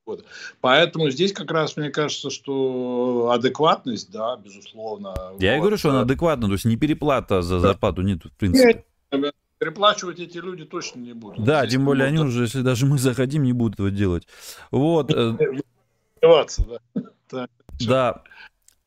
Вот. Поэтому здесь как раз мне кажется, что адекватность, да, безусловно. Я вот. и говорю, что она адекватна, то есть не переплата за зарплату нет, в принципе. Нет, Переплачивать эти люди точно не будут. Да, Здесь тем более они уже, если даже мы заходим, не будут этого делать. Вот. Э, да. Да.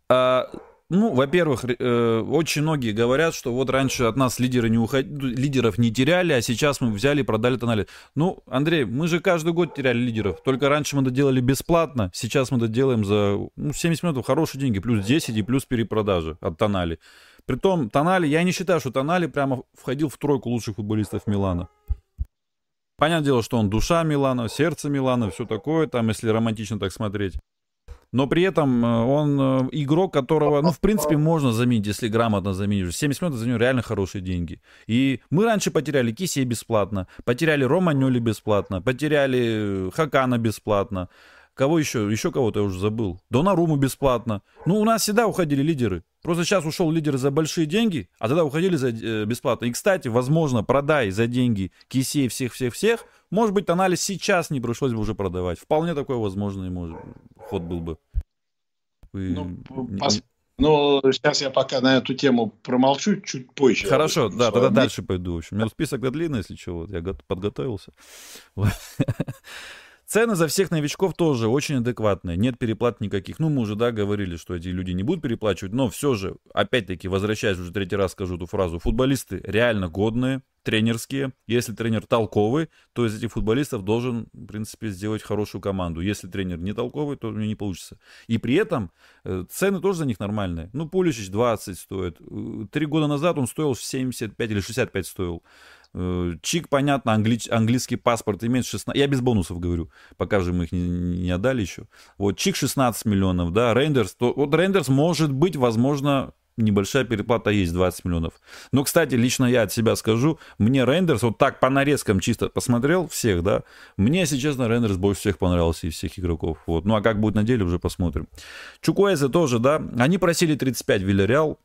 А, ну, во-первых, э, очень многие говорят, что вот раньше от нас лидеры не уход... лидеров не теряли, а сейчас мы взяли и продали тонали. Ну, Андрей, мы же каждый год теряли лидеров. Только раньше мы это делали бесплатно, сейчас мы это делаем за ну, 70 минут хорошие деньги, плюс 10 и плюс перепродажи от тонали. Притом, Тонали, я не считаю, что Тонали прямо входил в тройку лучших футболистов Милана. Понятное дело, что он душа Милана, сердце Милана, все такое, там, если романтично так смотреть. Но при этом э, он э, игрок, которого, ну, в принципе, можно заменить, если грамотно заменить. 70 минут за него реально хорошие деньги. И мы раньше потеряли Кисей бесплатно, потеряли Романьоли бесплатно, потеряли э, Хакана бесплатно. Кого еще? Еще кого-то я уже забыл. Донаруму бесплатно. Ну, у нас всегда уходили лидеры. Просто сейчас ушел лидер за большие деньги, а тогда уходили за э, бесплатно. И, кстати, возможно, продай за деньги Кисей всех-всех-всех. Может быть, анализ сейчас не пришлось бы уже продавать. Вполне такой возможный может, ход был бы. Вы... Ну, пос... Но сейчас я пока на эту тему промолчу чуть позже. Хорошо, да, тогда дальше пойду. В общем, у меня список длинный, если что, вот я подготовился. Цены за всех новичков тоже очень адекватные, нет переплат никаких. Ну, мы уже, да, говорили, что эти люди не будут переплачивать, но все же, опять-таки, возвращаясь уже третий раз скажу эту фразу, футболисты реально годные, тренерские. Если тренер толковый, то из этих футболистов должен, в принципе, сделать хорошую команду. Если тренер не толковый, то у него не получится. И при этом э, цены тоже за них нормальные. Ну, Пулишич 20 стоит. Э, три года назад он стоил 75 или 65 стоил. Э, чик, понятно, англи... английский паспорт имеет 16... Я без бонусов говорю, пока же мы их не, не отдали еще. Вот, Чик 16 миллионов, да, Рейндерс. То... Вот Рейндерс может быть, возможно, небольшая переплата есть, 20 миллионов. Но, кстати, лично я от себя скажу, мне Рейндерс, вот так по нарезкам чисто посмотрел всех, да, мне, если честно, Рейндерс больше всех понравился из всех игроков. Вот. Ну, а как будет на деле, уже посмотрим. Чукуэзе тоже, да, они просили 35 Вильяреал,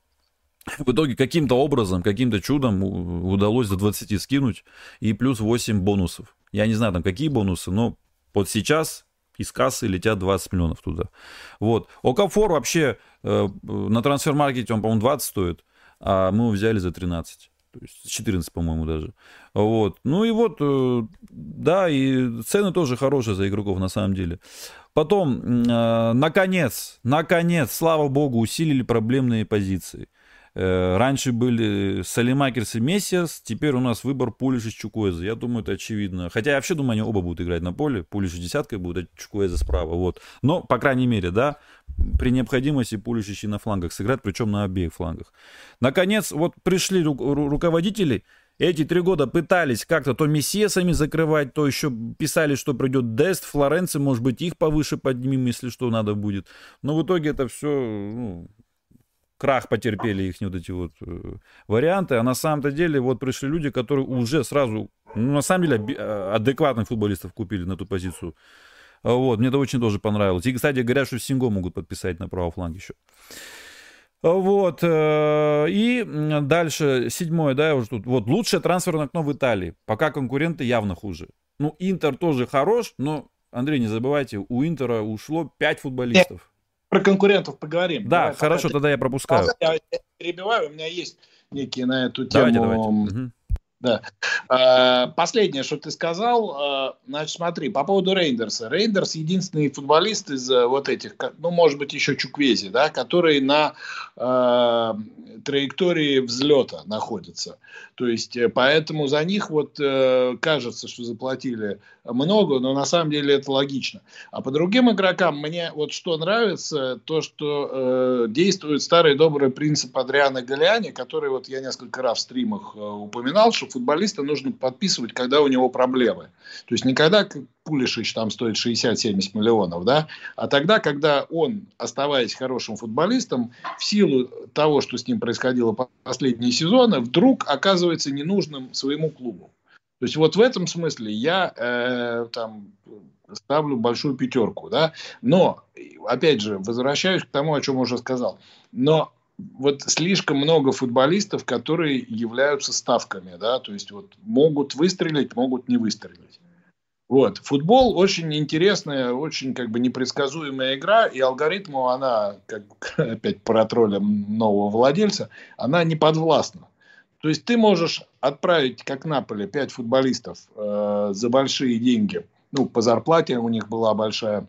в итоге каким-то образом, каким-то чудом удалось до 20 скинуть и плюс 8 бонусов. Я не знаю там какие бонусы, но вот сейчас из кассы летят 20 миллионов туда. Вот. Окафор вообще э, на трансфер-маркете он, по-моему, 20 стоит, а мы его взяли за 13. То есть 14, по-моему, даже. Вот. Ну и вот, э, да, и цены тоже хорошие за игроков на самом деле. Потом, э, наконец, наконец, слава богу, усилили проблемные позиции. Э, раньше были Салимакерс и Мессиас, теперь у нас выбор Пулиш и Чукуэза. Я думаю, это очевидно. Хотя я вообще думаю, они оба будут играть на поле. Пулиш десяткой будет, а Чукуэза справа. Вот. Но, по крайней мере, да, при необходимости Пулиш и на флангах сыграть, причем на обеих флангах. Наконец, вот пришли ру- ру- руководители, эти три года пытались как-то то Мессиасами закрывать, то еще писали, что придет Дест, Флоренци, может быть, их повыше поднимем, если что надо будет. Но в итоге это все ну, крах потерпели их вот эти вот э, варианты, а на самом-то деле вот пришли люди, которые уже сразу, ну, на самом деле, э, адекватных футболистов купили на ту позицию. Вот, мне это очень тоже понравилось. И, кстати, говорят, что Синго могут подписать на правый фланг еще. Вот, э, и дальше, седьмое, да, я уже тут. Вот, лучшее трансферное окно в Италии. Пока конкуренты явно хуже. Ну, Интер тоже хорош, но, Андрей, не забывайте, у Интера ушло 5 футболистов про конкурентов поговорим. Да, Давай, хорошо, тогда я пропускаю. Я перебиваю, у меня есть некие на эту тему. Давайте, давайте. Да. А, последнее, что ты сказал, а, значит, смотри, по поводу Рейндерса. Рейндерс единственный футболист из э, вот этих, ну, может быть, еще Чуквези, да, который на э, траектории взлета находится. То есть, э, поэтому за них вот э, кажется, что заплатили много, но на самом деле это логично. А по другим игрокам мне вот что нравится, то, что э, действует старый добрый принцип Адриана Галиани, который вот я несколько раз в стримах э, упоминал, что футболиста нужно подписывать, когда у него проблемы. То есть не когда Пулишич там стоит 60-70 миллионов, да, а тогда, когда он, оставаясь хорошим футболистом, в силу того, что с ним происходило последние сезоны, вдруг оказывается ненужным своему клубу. То есть вот в этом смысле я э, там ставлю большую пятерку, да. Но, опять же, возвращаюсь к тому, о чем уже сказал. Но вот слишком много футболистов, которые являются ставками, да, то есть вот могут выстрелить, могут не выстрелить. Вот. Футбол очень интересная, очень как бы непредсказуемая игра, и алгоритму она, как опять про тролля нового владельца, она не подвластна. То есть ты можешь отправить, как Наполе, пять футболистов э, за большие деньги. Ну, по зарплате у них была большая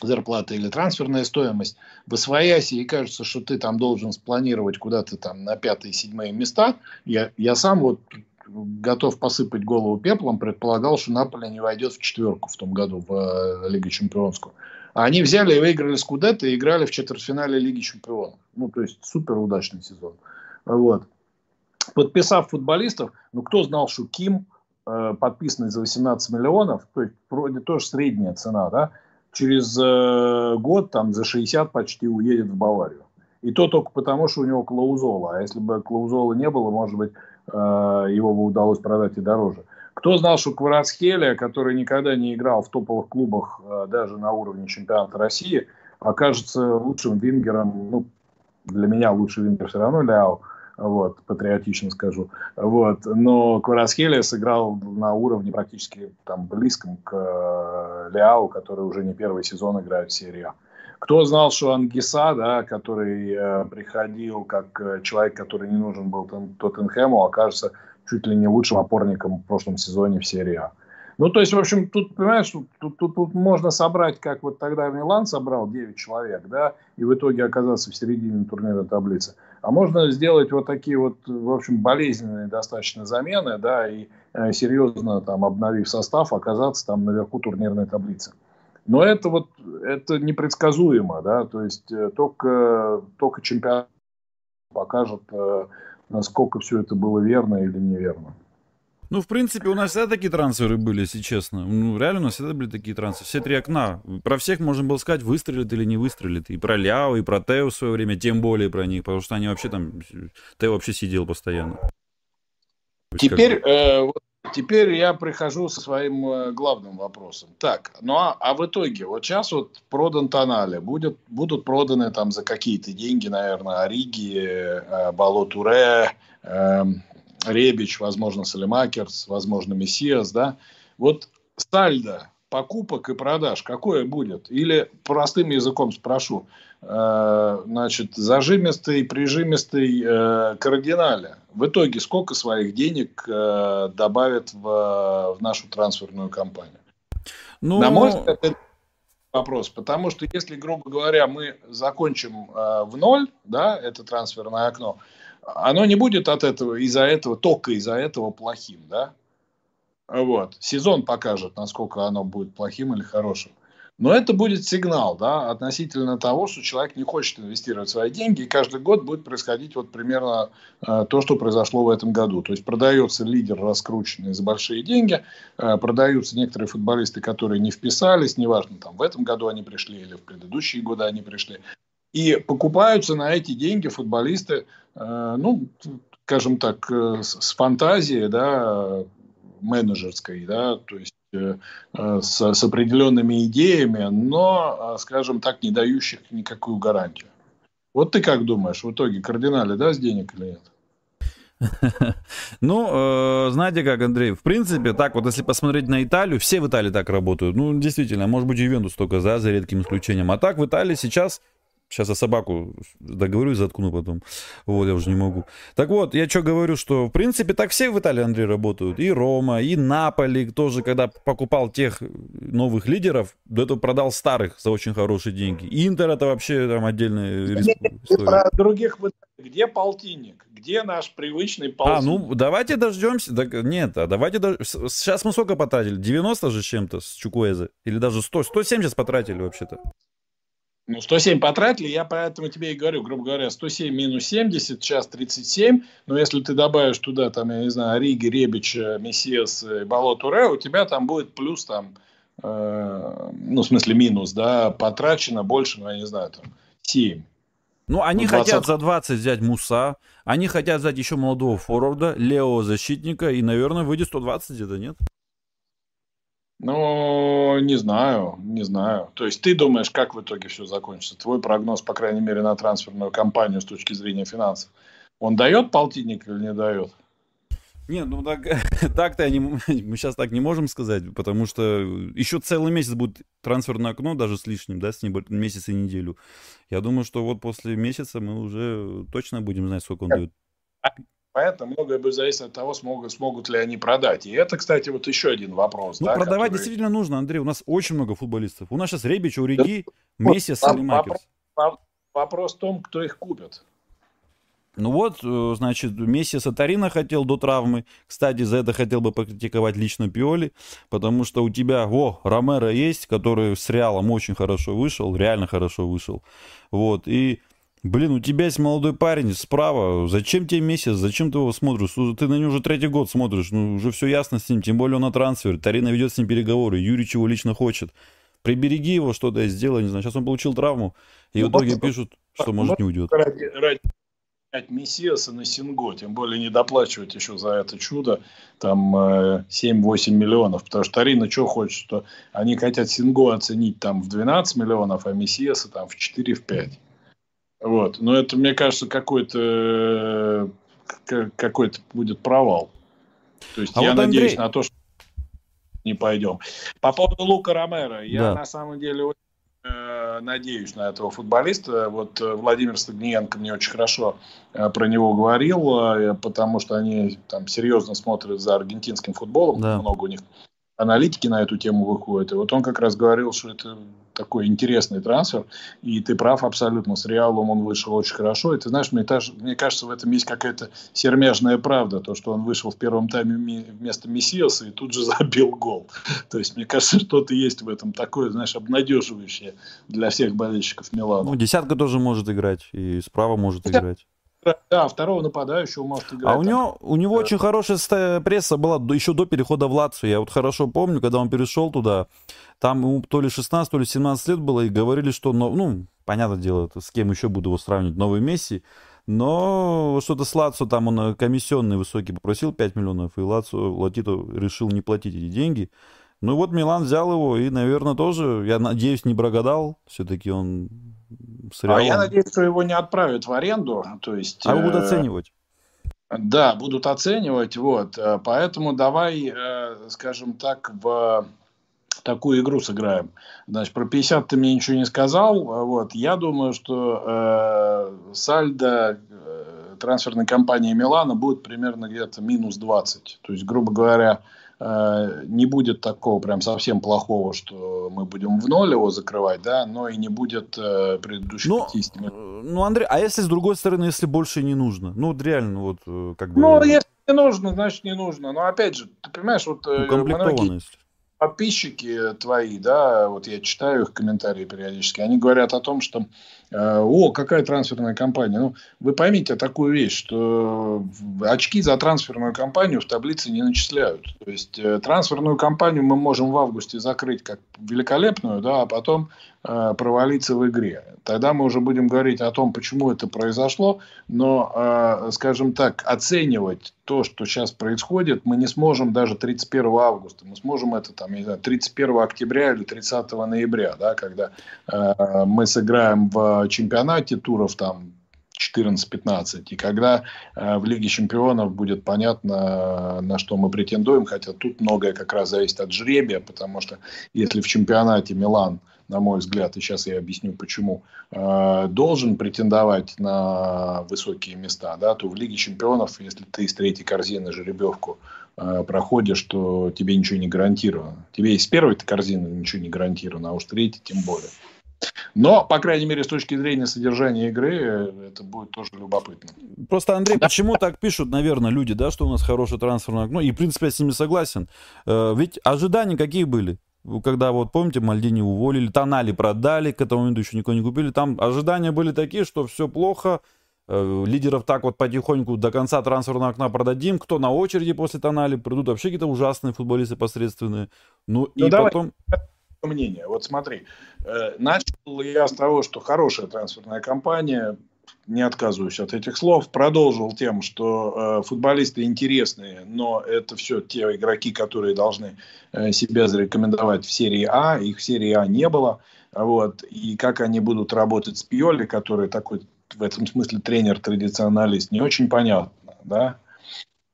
зарплата или трансферная стоимость в освояси, и кажется, что ты там должен спланировать куда-то там на пятые, седьмые места. Я, я сам вот готов посыпать голову пеплом, предполагал, что Наполе не войдет в четверку в том году в э, Лиге Чемпионскую. А они взяли и выиграли Скудетто и играли в четвертьфинале Лиги Чемпионов. Ну, то есть, супер удачный сезон. Вот. Подписав футболистов, ну, кто знал, что Ким, э, подписанный за 18 миллионов, то есть, вроде тоже средняя цена, да, через э, год там за 60 почти уедет в Баварию. И то только потому, что у него клаузола. А если бы клаузолы не было, может быть, э, его бы удалось продать и дороже. Кто знал, что Кварацхелия, который никогда не играл в топовых клубах э, даже на уровне чемпионата России, окажется лучшим вингером, ну, для меня лучший вингер все равно Ляо, вот, патриотично скажу, вот, но Кварацхелия сыграл на уровне практически там близком к э, Ляо, который уже не первый сезон играет в серии А. Кто знал, что Ангиса, да, который э, приходил как э, человек, который не нужен был Тоттенхэму, окажется чуть ли не лучшим опорником в прошлом сезоне в серии А. Ну, то есть, в общем, тут, понимаешь, тут, тут, тут, тут можно собрать, как вот тогда Милан собрал 9 человек, да, и в итоге оказаться в середине турнирной таблицы. А можно сделать вот такие вот, в общем, болезненные достаточно замены, да, и э, серьезно там обновив состав, оказаться там наверху турнирной таблицы. Но это вот, это непредсказуемо, да, то есть э, только, только чемпионат покажет, э, насколько все это было верно или неверно. Ну, в принципе, у нас всегда такие трансферы были, если честно. Ну, реально у нас всегда были такие трансферы. Все три окна. Про всех можно было сказать, выстрелит или не выстрелит. И про Ляо, и про Тео в свое время, тем более про них, потому что они вообще там... Тео вообще сидел постоянно. Теперь, э, теперь я прихожу со своим э, главным вопросом. Так, ну а, а в итоге, вот сейчас вот продан Тонале, будет, будут проданы там за какие-то деньги, наверное, Ориги, э, Балотуре, э, Ребич, возможно, Салимакерс, возможно, Мессиас, да? Вот сальдо покупок и продаж какое будет? Или простым языком спрошу, э, значит, зажимистый, прижимистый э, кардинале в итоге сколько своих денег э, добавит в, в нашу трансферную кампанию? Ну... На мой взгляд, это вопрос, потому что если, грубо говоря, мы закончим э, в ноль, да, это трансферное окно, оно не будет от этого, из-за этого, только из-за этого плохим, да? Вот. Сезон покажет, насколько оно будет плохим или хорошим. Но это будет сигнал, да, относительно того, что человек не хочет инвестировать свои деньги, и каждый год будет происходить вот примерно э, то, что произошло в этом году. То есть продается лидер, раскрученный за большие деньги, э, продаются некоторые футболисты, которые не вписались, неважно, там в этом году они пришли или в предыдущие годы они пришли. И покупаются на эти деньги футболисты, ну, скажем так, э, с фантазией, да, менеджерской, да, то есть э, с, с определенными идеями, но, скажем так, не дающих никакую гарантию. Вот ты как думаешь, в итоге кардинали даст денег или нет? Ну, э, знаете как, Андрей, в принципе, так вот, если посмотреть на Италию, все в Италии так работают. Ну, действительно, может быть, Ювентус только, да, за редким исключением. А так в Италии сейчас Сейчас я собаку договорю и заткну потом. Вот, я уже не могу. Так вот, я что говорю, что, в принципе, так все в Италии, Андрей, работают. И Рома, и Наполи тоже, когда покупал тех новых лидеров, до этого продал старых за очень хорошие деньги. Интер это вообще там отдельная история. Про других где полтинник? Где наш привычный полтинник? А, ну, давайте дождемся. Так, нет, а давайте дож... Сейчас мы сколько потратили? 90 же чем-то с Чукуэза? Или даже 100? 170 потратили вообще-то. Ну, 107 потратили, я поэтому тебе и говорю, грубо говоря, 107 минус 70, сейчас 37, но если ты добавишь туда, там, я не знаю, Риги, Ребич, Мессиас, Болот Уре, у тебя там будет плюс, там, э, ну, в смысле минус, да, потрачено больше, ну, я не знаю, там, 7. Ну, они 20... хотят за 20 взять Муса, они хотят взять еще молодого форварда, Лео защитника, и, наверное, выйдет 120 где-то, нет? Ну, не знаю, не знаю. То есть ты думаешь, как в итоге все закончится? Твой прогноз, по крайней мере, на трансферную кампанию с точки зрения финансов. Он дает полтинник или не дает? Нет, ну так, так-то не, мы сейчас так не можем сказать, потому что еще целый месяц будет трансферное окно, даже с лишним, да, с небольшим месяц и неделю. Я думаю, что вот после месяца мы уже точно будем знать, сколько он дает. Поэтому многое будет зависеть от того, смогут, смогут ли они продать. И это, кстати, вот еще один вопрос. Ну, да, продавать который... действительно нужно, Андрей. У нас очень много футболистов. У нас сейчас Ребич, Уриги, да, Месси, Салимакерс. Вопрос, вопрос в том, кто их купит. Ну вот, э, значит, Месси Сатарина хотел до травмы. Кстати, за это хотел бы покритиковать лично Пиоли, потому что у тебя, о, Ромеро есть, который с Реалом очень хорошо вышел, реально хорошо вышел. Вот, и Блин, у тебя есть молодой парень справа. Зачем тебе месяц? Зачем ты его смотришь? Ты на него уже третий год смотришь. Ну, уже все ясно с ним. Тем более он на трансфере. Тарина ведет с ним переговоры. Юрий чего лично хочет. Прибереги его что-то, сделай. Не знаю. Сейчас он получил травму. И ну, в итоге пишут, что может не уйдет. Ради, ради Мессиаса на Синго, тем более не доплачивать еще за это чудо, там э, 7-8 миллионов, потому что Тарина что хочет, что они хотят Синго оценить там в 12 миллионов, а Мессиаса там в 4-5. Вот. Но это, мне кажется, какой-то какой-то будет провал. То есть а я вот надеюсь Андрей... на то, что не пойдем. По поводу Лука Ромера, да. я на самом деле очень э, надеюсь на этого футболиста. Вот э, Владимир Стагниенко мне очень хорошо э, про него говорил, э, потому что они там серьезно смотрят за аргентинским футболом. Да. Много у них аналитики на эту тему выходят. И вот он как раз говорил, что это такой интересный трансфер. И ты прав абсолютно. С Реалом он вышел очень хорошо. И ты знаешь, мне, мне кажется, в этом есть какая-то сермяжная правда. То, что он вышел в первом тайме вместо Мессиаса и тут же забил гол. То есть, мне кажется, что-то есть в этом такое, знаешь, обнадеживающее для всех болельщиков Милана. Ну, десятка тоже может играть. И справа может играть. Да, второго нападающего может играть. А у него, у него да. очень хорошая пресса была еще до перехода в Лацию. Я вот хорошо помню, когда он перешел туда, там ему то ли 16, то ли 17 лет было, и говорили, что, ну, ну понятное дело, с кем еще буду его сравнивать, новый Месси, но что-то с Лацо там он комиссионный высокий попросил 5 миллионов, и Лацо, Латито решил не платить эти деньги. Ну вот Милан взял его, и, наверное, тоже, я надеюсь, не прогадал. Все-таки он с Реалом... А я надеюсь, что его не отправят в аренду. То есть, а будут э, оценивать? Да, будут оценивать. Вот. Э, поэтому давай, э, скажем так, в такую игру сыграем. Значит, про 50 ты мне ничего не сказал. Вот. Я думаю, что э, сальдо э, трансферной компании Милана будет примерно где-то минус 20. То есть, грубо говоря, не будет такого прям совсем плохого, что мы будем в ноль его закрывать, да, но и не будет э, предыдущих ну, 50 минут. Ну, Андрей, а если с другой стороны, если больше не нужно? Ну, вот реально, вот э, как бы... Ну, если не нужно, значит не нужно. Но опять же, ты понимаешь, вот многие, подписчики твои, да, вот я читаю их комментарии периодически, они говорят о том, что э, о, какая трансферная компания. Ну, вы поймите такую вещь, что очки за трансферную компанию в таблице не начисляют. То есть э, трансферную компанию мы можем в августе закрыть как великолепную, да, а потом э, провалиться в игре. Тогда мы уже будем говорить о том, почему это произошло, но, э, скажем так, оценивать то, что сейчас происходит, мы не сможем даже 31 августа. Мы сможем это там, не знаю, 31 октября или 30 ноября, да, когда э, мы сыграем в чемпионате туров там 14-15. И когда э, в Лиге чемпионов будет понятно, на что мы претендуем, хотя тут многое как раз зависит от жребия, потому что если в чемпионате Милан – на мой взгляд, и сейчас я объясню почему, э, должен претендовать на высокие места, да, то в Лиге чемпионов, если ты из третьей корзины жеребьевку э, проходишь, то тебе ничего не гарантировано. Тебе из первой корзины ничего не гарантировано, а уж третьей тем более. Но, по крайней мере, с точки зрения содержания игры, это будет тоже любопытно. Просто, Андрей, да. почему так пишут, наверное, люди, да, что у нас хорошее трансферное окно? И, в принципе, я с ними согласен. Э, ведь ожидания какие были? когда вот, помните, Мальдини уволили, Тонали продали, к этому моменту еще никого не купили, там ожидания были такие, что все плохо, э, лидеров так вот потихоньку до конца трансферного окна продадим, кто на очереди после Тонали, придут вообще какие-то ужасные футболисты посредственные. Ну, ну и давай. потом... Мнение. Вот смотри, э, начал я с того, что хорошая трансферная кампания, не отказываюсь от этих слов. Продолжил тем, что э, футболисты интересные, но это все те игроки, которые должны э, себя зарекомендовать в серии А. Их в серии А не было. Вот. И как они будут работать с Пьоли, который такой в этом смысле тренер-традиционалист, не очень понятно. Да?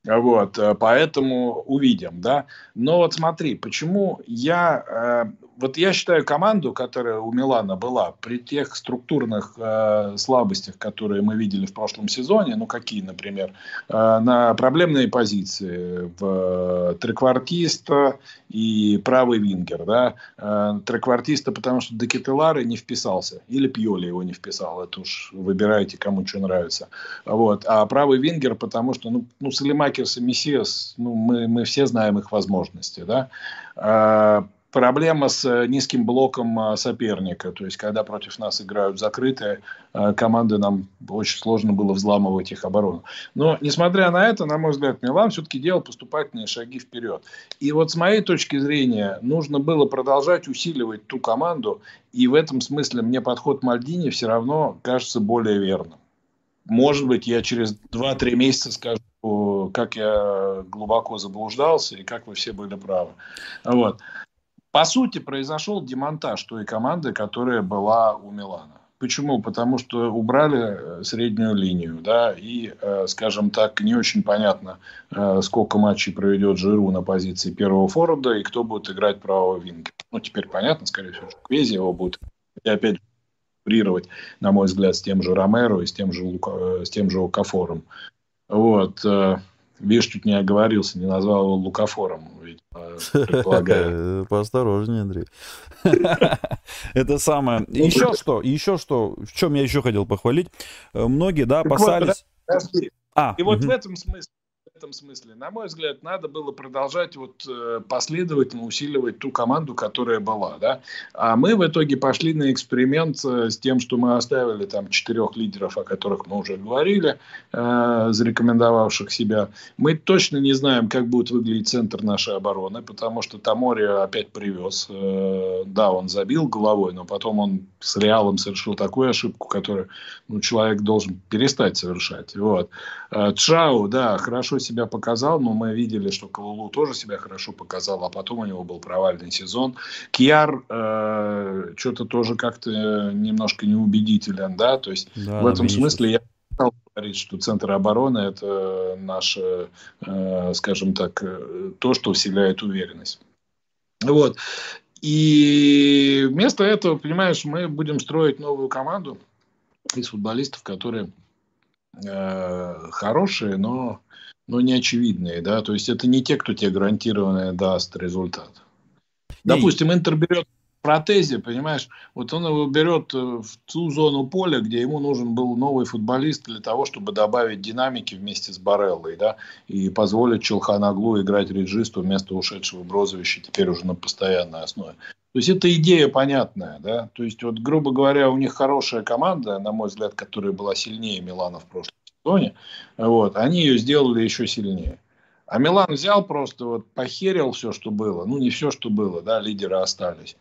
Вот, поэтому увидим, да. Но вот смотри, почему я вот я считаю команду, которая у Милана была при тех структурных э, слабостях, которые мы видели в прошлом сезоне, ну какие, например, э, на проблемные позиции в э, треквартиста и правый вингер, да, э, треквартиста, потому что Декетелары не вписался, или Пьоли его не вписал, это уж выбирайте, кому что нравится, вот, а правый вингер, потому что, ну, ну Салимакерс и Мессиас, ну, мы, мы все знаем их возможности, да, э, проблема с э, низким блоком э, соперника. То есть, когда против нас играют закрытые э, команды, нам очень сложно было взламывать их оборону. Но, несмотря на это, на мой взгляд, Милан все-таки делал поступательные шаги вперед. И вот с моей точки зрения, нужно было продолжать усиливать ту команду. И в этом смысле мне подход Мальдини все равно кажется более верным. Может быть, я через 2-3 месяца скажу, как я глубоко заблуждался и как вы все были правы. Вот. По сути, произошел демонтаж той команды, которая была у Милана. Почему? Потому что убрали э, среднюю линию, да, и, э, скажем так, не очень понятно, э, сколько матчей проведет Жиру на позиции первого форварда и кто будет играть правого винга. Ну, теперь понятно, скорее всего, что Квези его будет. И опять конкурировать, на мой взгляд, с тем же Ромеро и с тем же, с тем же Окафором. Вот. Видишь, чуть не оговорился, не назвал его Лукафором, предполагаю. Поосторожнее, Андрей. Это самое. Еще что, еще что, в чем я еще хотел похвалить. Э, многие, да, опасались... А, и вот в этом смысле этом смысле, на мой взгляд, надо было продолжать вот э, последовательно усиливать ту команду, которая была, да. А мы в итоге пошли на эксперимент э, с тем, что мы оставили там четырех лидеров, о которых мы уже говорили, э, зарекомендовавших себя. Мы точно не знаем, как будет выглядеть центр нашей обороны, потому что Тамори опять привез. Э, да, он забил головой, но потом он с Реалом совершил такую ошибку, которую ну, человек должен перестать совершать. Вот. Э, Чао, да, хорошо себя показал, но мы видели, что Калулу тоже себя хорошо показал, а потом у него был провальный сезон. Кьяр э, что-то тоже как-то немножко неубедителен, да, то есть да, в этом смысле я говорить, что центр обороны это наше, э, скажем так, э, то, что вселяет уверенность. Вот. И вместо этого, понимаешь, мы будем строить новую команду из футболистов, которые э, хорошие, но но не очевидные, да, то есть это не те, кто тебе гарантированно даст результат. Допустим, Интер берет протезе, понимаешь, вот он его берет э, в ту зону поля, где ему нужен был новый футболист для того, чтобы добавить динамики вместе с Бареллой, да, и позволить Челханаглу играть реджисту вместо ушедшего Брозовича теперь уже на постоянной основе. То есть это идея понятная, да, то есть вот, грубо говоря, у них хорошая команда, на мой взгляд, которая была сильнее Милана в прошлом сезоне, вот, они ее сделали еще сильнее. А Милан взял просто, вот, похерил все, что было. Ну, не все, что было, да, лидеры остались.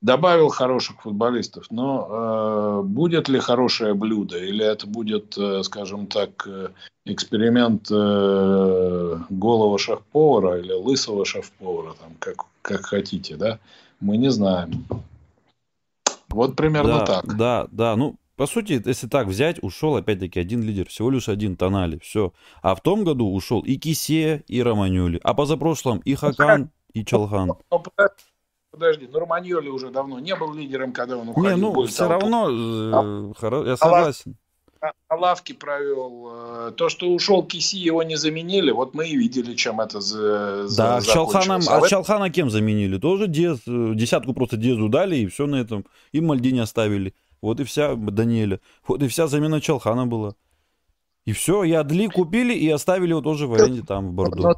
Добавил хороших футболистов, но э, будет ли хорошее блюдо, или это будет, э, скажем так, э, эксперимент э, голого шеф-повара или лысого шеф-повара, там, как, как хотите, да, мы не знаем. Вот примерно да, так. Да, да, ну, по сути, если так взять, ушел опять-таки один лидер, всего лишь один Тонали, все. А в том году ушел и Кисе, и Романюли, а позапрошлом и Хакан, и Чалхан. Подожди, ну Романьоли уже давно не был лидером, когда он уходил. Не, ну все равно, э, хоро... я согласен. На лавке провел. Э, то, что ушел Киси, его не заменили, вот мы и видели, чем это за, Да, за Чалханом, а, а Чалхана кем заменили? Тоже Дез, э, десятку просто Дезу дали, и все на этом. И Мальдини оставили. Вот и вся Даниэля. Вот и вся замена Чалхана была. И все, и Адли купили и оставили его тоже в аренде там, в Бордо.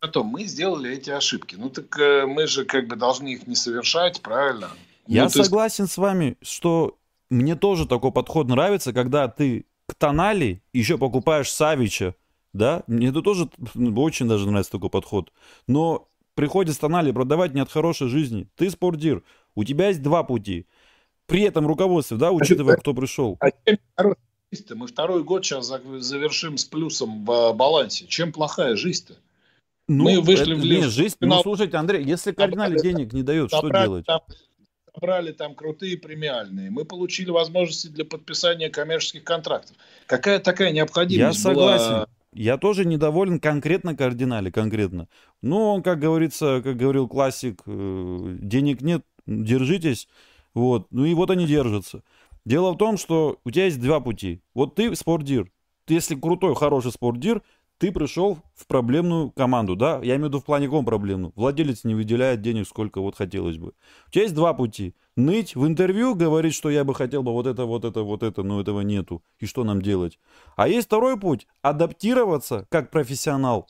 Потом мы сделали эти ошибки. Ну так э, мы же как бы должны их не совершать, правильно? Я ну, согласен есть... с вами, что мне тоже такой подход нравится, когда ты к Тонали еще покупаешь Савича, да? Мне это тоже очень даже нравится такой подход. Но приходится Тонали продавать не от хорошей жизни. Ты спортдир, у тебя есть два пути – при этом руководстве, да, учитывая, кто пришел. А мы второй год сейчас завершим с плюсом в балансе. Чем плохая жизнь-то? Ну, мы вышли это, в лес. Нет, жизнь, ну, слушайте, Андрей, если кардинали денег не дает, что делать? Там, собрали там крутые премиальные. Мы получили возможности для подписания коммерческих контрактов. Какая такая необходимость Я согласен. Была... Я тоже недоволен конкретно кардинале, конкретно. Ну, он, как говорится, как говорил классик, э, денег нет, держитесь. Вот. Ну и вот они держатся. Дело в том, что у тебя есть два пути. Вот ты спортдир. Ты, если крутой, хороший спортдир, ты пришел в проблемную команду, да? Я имею в виду в плане каком проблемную. Владелец не выделяет денег, сколько вот хотелось бы. У тебя есть два пути. Ныть в интервью, говорить, что я бы хотел бы вот это, вот это, вот это, но этого нету. И что нам делать? А есть второй путь. Адаптироваться как профессионал.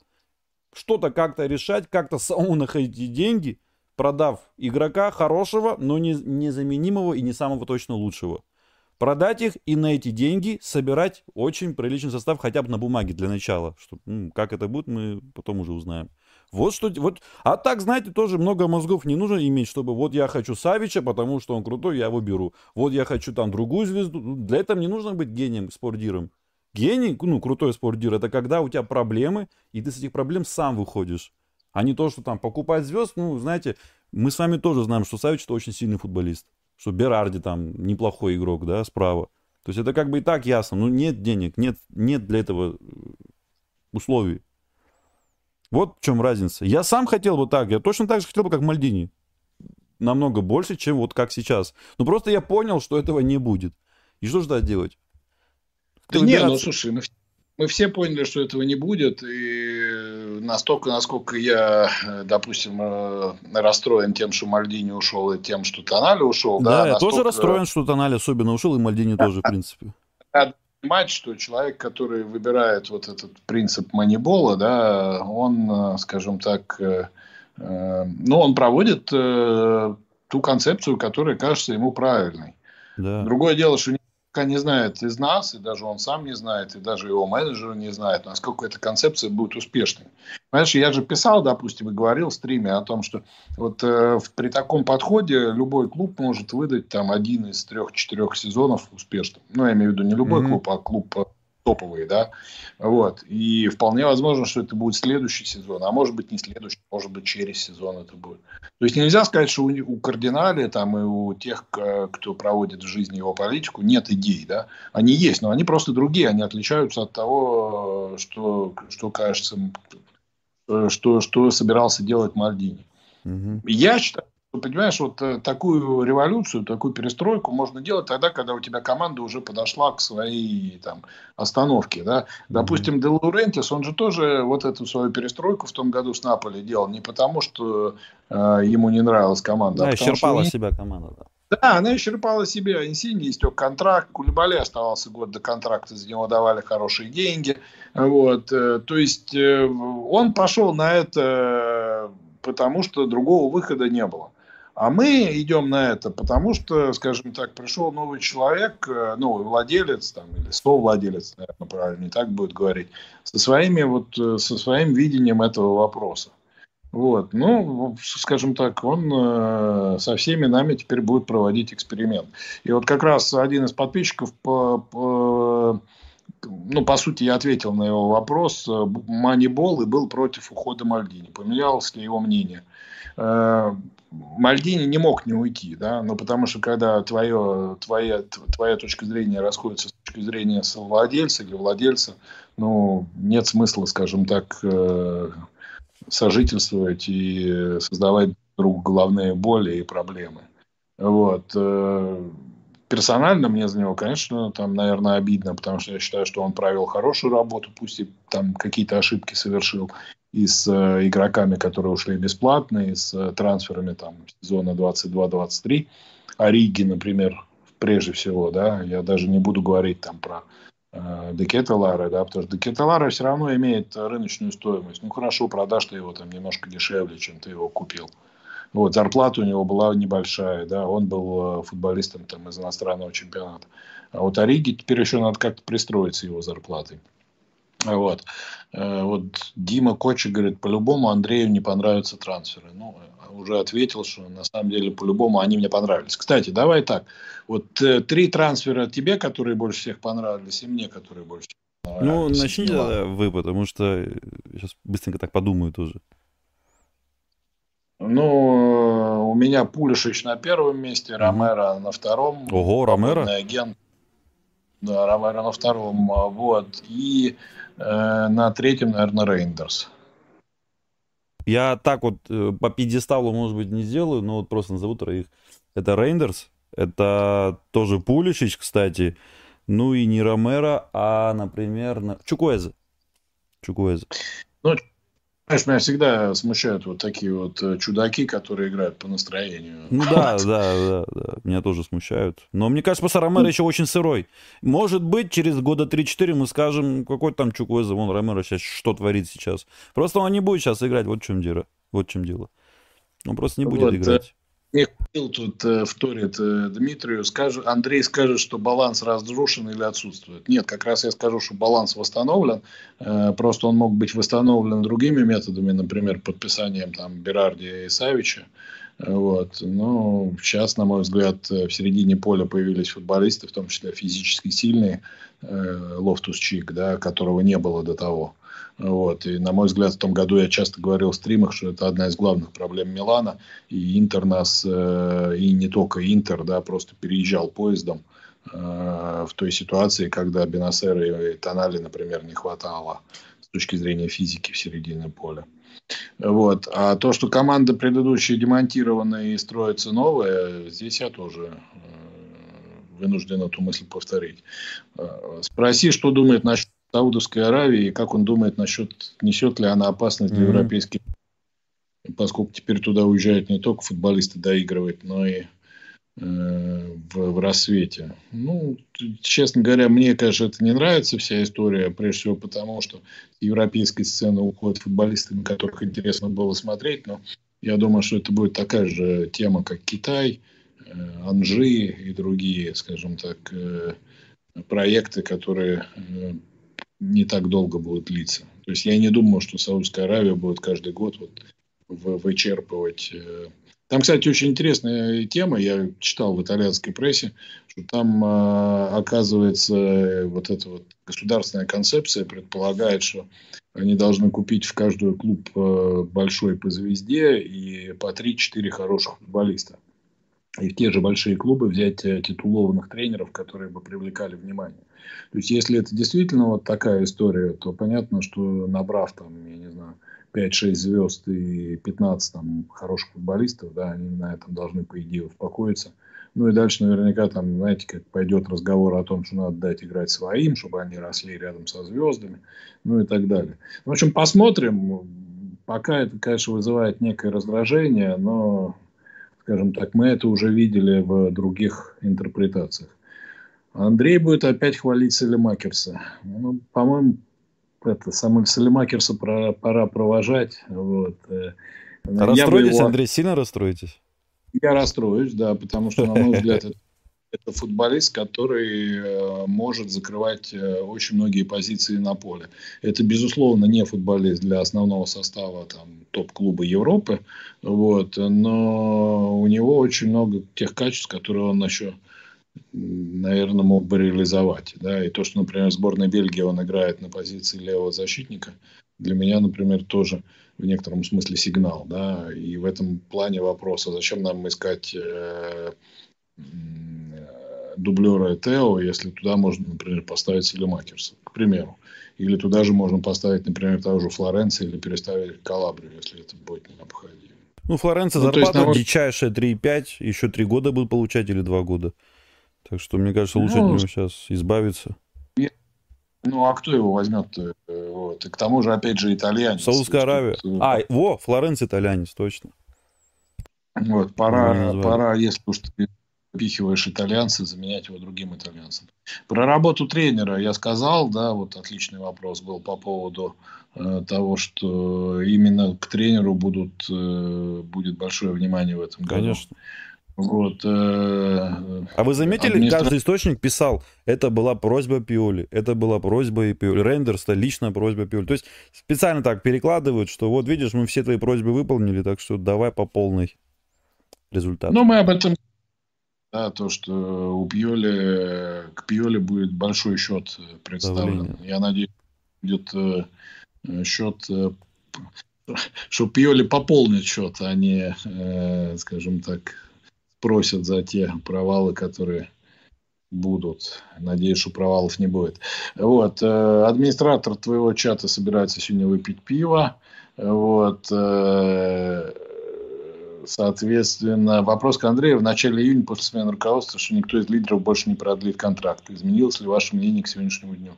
Что-то как-то решать, как-то самому находить деньги – продав игрока хорошего, но не, незаменимого и не самого точно лучшего. Продать их и на эти деньги собирать очень приличный состав хотя бы на бумаге для начала. Что, ну, как это будет, мы потом уже узнаем. Вот что, вот, а так, знаете, тоже много мозгов не нужно иметь, чтобы вот я хочу Савича, потому что он крутой, я его беру. Вот я хочу там другую звезду. Для этого не нужно быть гением, спортдиром. Гений, ну, крутой спортдир, это когда у тебя проблемы, и ты с этих проблем сам выходишь. А не то, что там покупать звезд, ну, знаете, мы с вами тоже знаем, что Савич это очень сильный футболист. Что Берарди там неплохой игрок, да, справа. То есть это как бы и так ясно. Ну, нет денег, нет, нет для этого э, условий. Вот в чем разница. Я сам хотел бы так. Я точно так же хотел бы, как Мальдини. Намного больше, чем вот как сейчас. Но просто я понял, что этого не будет. И что же делать? Да не, ну слушай, мы мы все поняли, что этого не будет, и настолько, насколько я, допустим, э, расстроен тем, что Мальдини ушел, и тем, что Тонали ушел. Да, да я настолько... тоже расстроен, что Тонали особенно ушел, и Мальдини тоже, в принципе. Да, понимать, что человек, который выбирает вот этот принцип манибола, да, он, скажем так, ну, он проводит ту концепцию, которая кажется ему правильной. Да. Другое дело, что пока не знает из нас, и даже он сам не знает, и даже его менеджер не знает, насколько эта концепция будет успешной. Понимаешь, я же писал, допустим, и говорил в стриме о том, что вот э, при таком подходе любой клуб может выдать там один из трех-четырех сезонов успешным. Ну, я имею в виду не любой mm-hmm. клуб, а клуб топовые, да, вот, и вполне возможно, что это будет следующий сезон, а может быть не следующий, может быть через сезон это будет. То есть нельзя сказать, что у, у кардинале там и у тех, кто проводит в жизни его политику, нет идей, да, они есть, но они просто другие, они отличаются от того, что, что кажется, что, что собирался делать Мальдини. Угу. Я считаю, Понимаешь, вот э, такую революцию, такую перестройку можно делать тогда, когда у тебя команда уже подошла к своей там, остановке. Да? Допустим, mm-hmm. Он же тоже вот эту свою перестройку в том году с Наполи делал. Не потому, что э, ему не нравилась команда. Да, а исчерпала что... себя команда. Да. Да, она исчерпала себя. Инсини истек контракт. Кулебали оставался год до контракта. За него давали хорошие деньги. Вот. Э, то есть, э, он пошел на это потому, что другого выхода не было. А мы идем на это, потому что, скажем так, пришел новый человек, э, новый владелец, там, или совладелец, наверное, правильно, не так будет говорить, со, своими, вот, э, со своим видением этого вопроса. Вот. Ну, скажем так, он э, со всеми нами теперь будет проводить эксперимент. И вот как раз один из подписчиков по, по ну, по сути, я ответил на его вопрос. Манибол и был против ухода Мальдини. Поменялось ли его мнение? Мальдини не мог не уйти, да, но потому что когда твое, твоя, твоя точка зрения расходится с точки зрения совладельца или владельца, ну, нет смысла, скажем так, э, сожительствовать и создавать друг головные боли и проблемы. Вот. Э, персонально мне за него, конечно, там, наверное, обидно, потому что я считаю, что он провел хорошую работу, пусть и там какие-то ошибки совершил и с э, игроками, которые ушли бесплатно, и с э, трансферами там сезона 22-23. Ориги, например, прежде всего, да, я даже не буду говорить там про э, Декета да, потому что Декета Лара все равно имеет рыночную стоимость. Ну, хорошо, продашь ты его там немножко дешевле, чем ты его купил. Вот, зарплата у него была небольшая, да, он был э, футболистом там из иностранного чемпионата. А вот Ориги теперь еще надо как-то пристроиться его зарплатой. Вот. Э, вот Дима Кочи говорит, по-любому Андрею не понравятся трансферы. Ну, уже ответил, что на самом деле по-любому они мне понравились. Кстати, давай так. Вот э, три трансфера тебе, которые больше всех понравились, и мне, которые больше всех понравились. Ну, начните тогда вы, потому что сейчас быстренько так подумаю тоже. Ну, у меня Пулишич на первом месте, Ромеро на втором. Ого, Ромеро? Агент. Да, Ромеро на втором. А, вот. И на третьем, наверное, Рейндерс. Я так вот э, по пьедесталу, может быть, не сделаю, но вот просто назову троих. Это Рейндерс, это тоже Пуличич, кстати, ну и не Ромеро, а, например, Чукуэзе. Чукуэзе. Ну, Знаешь, меня всегда смущают вот такие вот э, чудаки, которые играют по настроению. Ну да, да, да, да, меня тоже смущают. Но мне кажется, просто Ромеро еще очень сырой. Может быть, через года 3-4 мы скажем, какой там Чуквеза, вон Ромеро сейчас что творит сейчас. Просто он не будет сейчас играть, вот в чем дело. Вот в чем дело. Он просто не будет вот, играть. Михаил тут э, вторит э, Дмитрию, скажет, Андрей скажет, что баланс разрушен или отсутствует. Нет, как раз я скажу, что баланс восстановлен, э, просто он мог быть восстановлен другими методами, например, подписанием там Берарди и Савича. Вот. Но сейчас, на мой взгляд, в середине поля появились футболисты, в том числе физически сильные, э, Лофтус Чик, да, которого не было до того. Вот. И, на мой взгляд, в том году я часто говорил в стримах, что это одна из главных проблем Милана. И Интер нас, э, и не только Интер, да, просто переезжал поездом э, в той ситуации, когда Бенасера и Тонали, например, не хватало с точки зрения физики в середине поля. Вот. А то, что команда предыдущая демонтирована и строится новая, здесь я тоже э, вынужден эту мысль повторить. Спроси, что думает насчет Саудовской Аравии, и как он думает насчет, несет ли она опасность для mm-hmm. европейских, поскольку теперь туда уезжают не только футболисты доигрывать, но и в, в рассвете. Ну, честно говоря, мне, конечно, это не нравится вся история, прежде всего потому, что европейской сцены уходят футболисты, на которых интересно было смотреть, но я думаю, что это будет такая же тема, как Китай, Анжи и другие, скажем так, проекты, которые не так долго будут длиться. То есть я не думаю, что Саудовская Аравия будет каждый год вот вычерпывать. Э, там, кстати, очень интересная тема. Я читал в итальянской прессе, что там, э, оказывается, вот эта вот государственная концепция предполагает, что они должны купить в каждый клуб э, большой по звезде и по 3-4 хороших футболиста. И в те же большие клубы взять титулованных тренеров, которые бы привлекали внимание. То есть, если это действительно вот такая история, то понятно, что набрав там, я не знаю, 5-6 звезд и 15 там хороших футболистов, да, они на этом должны, по идее, успокоиться. Ну и дальше наверняка там, знаете, как пойдет разговор о том, что надо дать играть своим, чтобы они росли рядом со звездами, ну и так далее. В общем, посмотрим. Пока это, конечно, вызывает некое раздражение, но, скажем так, мы это уже видели в других интерпретациях. Андрей будет опять хвалить Селемакерса. Ну, по-моему, это самого Селемакерса пора, пора провожать. Вот. Э, расстроитесь, его... Андрей, сильно расстроитесь? Я расстроюсь, да, потому что, на мой взгляд, это, это футболист, который э, может закрывать э, очень многие позиции на поле. Это, безусловно, не футболист для основного состава там, топ-клуба Европы, вот, но у него очень много тех качеств, которые он еще наверное, мог бы реализовать. Да? И то, что, например, сборная Бельгии он играет на позиции левого защитника, для меня, например, тоже в некотором смысле сигнал. Да? И в этом плане вопроса, зачем нам искать э, дублера Тео, если туда можно, например, поставить Селемакерса, к примеру. Или туда же можно поставить, например, того же Флоренция или переставить Калабрию, если это будет необходимо. Ну, Флоренция ну, зарплата есть, дичайшая 3,5, еще 3 года будет получать или 2 года. Так что, мне кажется, лучше ну, от него сейчас избавиться. Ну, а кто его возьмет? Вот. И к тому же, опять же, итальянец. Саудовская Аравия. Тут... А, во, Флоренц итальянец, точно. Вот, пора, пора, если уж ты запихиваешь итальянца, заменять его другим итальянцем. Про работу тренера я сказал, да, вот отличный вопрос был по поводу э, того, что именно к тренеру будут, э, будет большое внимание в этом году. Конечно. Вот, э, а вы заметили, администра... каждый источник писал, это была просьба Пиоли, это была просьба и Пиоли, Рендерста, личная просьба Пиоли. То есть специально так перекладывают, что вот видишь, мы все твои просьбы выполнили, так что давай по полной результат. Ну, мы об этом да, то, что у Пьоли, к Пьоли будет большой счет представлен. Давление. Я надеюсь, будет э, счет, э, что Пьоли пополнит счет, а не, скажем так, просят за те провалы, которые будут. Надеюсь, что провалов не будет. Вот. Э, администратор твоего чата собирается сегодня выпить пиво. Вот. Соответственно, вопрос к Андрею. В начале июня после смены руководства, что никто из лидеров больше не продлит контракт. Изменилось ли ваше мнение к сегодняшнему дню?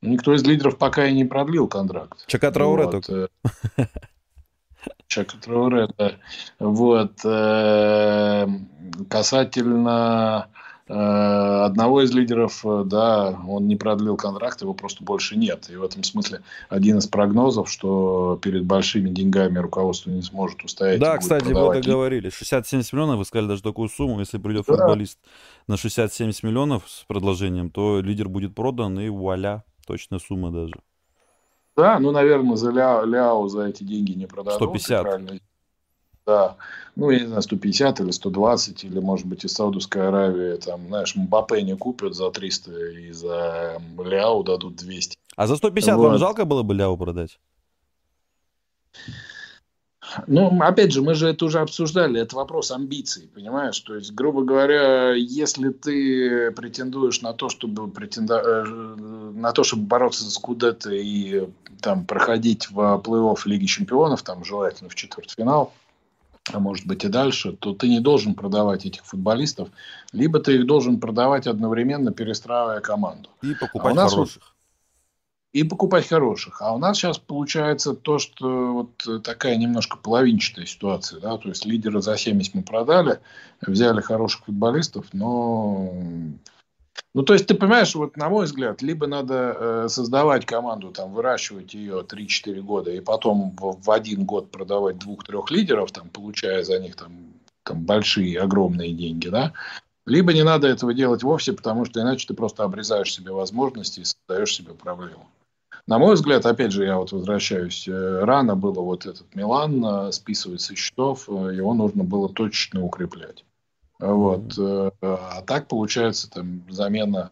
Никто из лидеров пока и не продлил контракт. Чака Трауре вот. только. Э, Чака Трауре, да. Вот. Э, касательно одного из лидеров, э, да, он не продлил контракт, его просто больше нет. И в этом смысле один из прогнозов, что перед большими деньгами руководство не сможет устоять. Да, кстати, вы договорились. 60-70 миллионов, вы сказали даже такую сумму. Если придет да. футболист на 60-70 миллионов с предложением, то лидер будет продан, и вуаля, точная сумма даже. Да, ну, наверное, за Ля, Ляо за эти деньги не продадут. 150. Да, ну, я не знаю, 150 или 120, или, может быть, из Саудовской Аравии, там, знаешь, Мбаппе не купят за 300, и за Ляо дадут 200. А за 150 вот. вам жалко было бы Ляо продать? Ну, опять же, мы же это уже обсуждали, это вопрос амбиций, понимаешь? То есть, грубо говоря, если ты претендуешь на то, чтобы претенда... Э, на то, чтобы бороться за Скудетто и там проходить в плей-офф Лиги Чемпионов, там желательно в четвертьфинал, а может быть и дальше, то ты не должен продавать этих футболистов, либо ты их должен продавать одновременно, перестраивая команду. И покупать а хороших. и покупать хороших. А у нас сейчас получается то, что вот такая немножко половинчатая ситуация. Да? То есть лидера за 70 мы продали, взяли хороших футболистов, но... Ну, то есть, ты понимаешь, вот на мой взгляд, либо надо э, создавать команду, там, выращивать ее 3-4 года, и потом в, в один год продавать двух-трех лидеров, там, получая за них там, там большие, огромные деньги, да, либо не надо этого делать вовсе, потому что иначе ты просто обрезаешь себе возможности и создаешь себе проблему. На мой взгляд, опять же, я вот возвращаюсь, э, рано было вот этот Милан э, списывать со счетов, э, его нужно было точно укреплять. Вот. А так получается там замена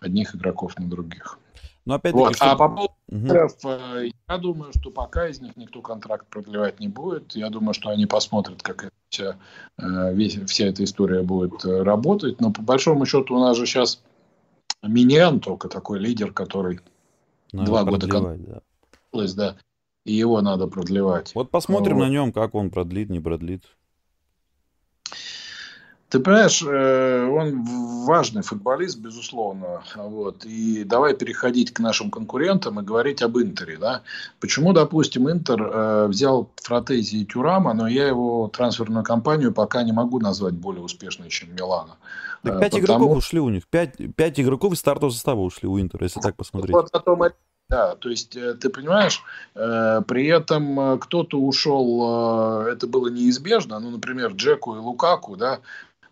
одних игроков на других. Но опять вот. что... А по поводу угу. я думаю, что пока из них никто контракт продлевать не будет. Я думаю, что они посмотрят, как вся, весь, вся эта история будет работать. Но по большому счету у нас же сейчас Миньян только такой лидер, который надо Два года да. да. И его надо продлевать. Вот посмотрим вот. на нем, как он продлит, не продлит. Ты понимаешь, э, он важный футболист, безусловно. Вот. И давай переходить к нашим конкурентам и говорить об Интере. Да? Почему, допустим, Интер э, взял Фратези и Тюрама, но я его трансферную кампанию пока не могу назвать более успешной, чем Милана. Так пять Потому... игроков ушли у них. Пять, пять игроков из стартового состава ушли у Интера, если так посмотреть. Вот том да, то есть э, ты понимаешь, э, при этом э, кто-то ушел, это было неизбежно, ну, например, Джеку и Лукаку, да,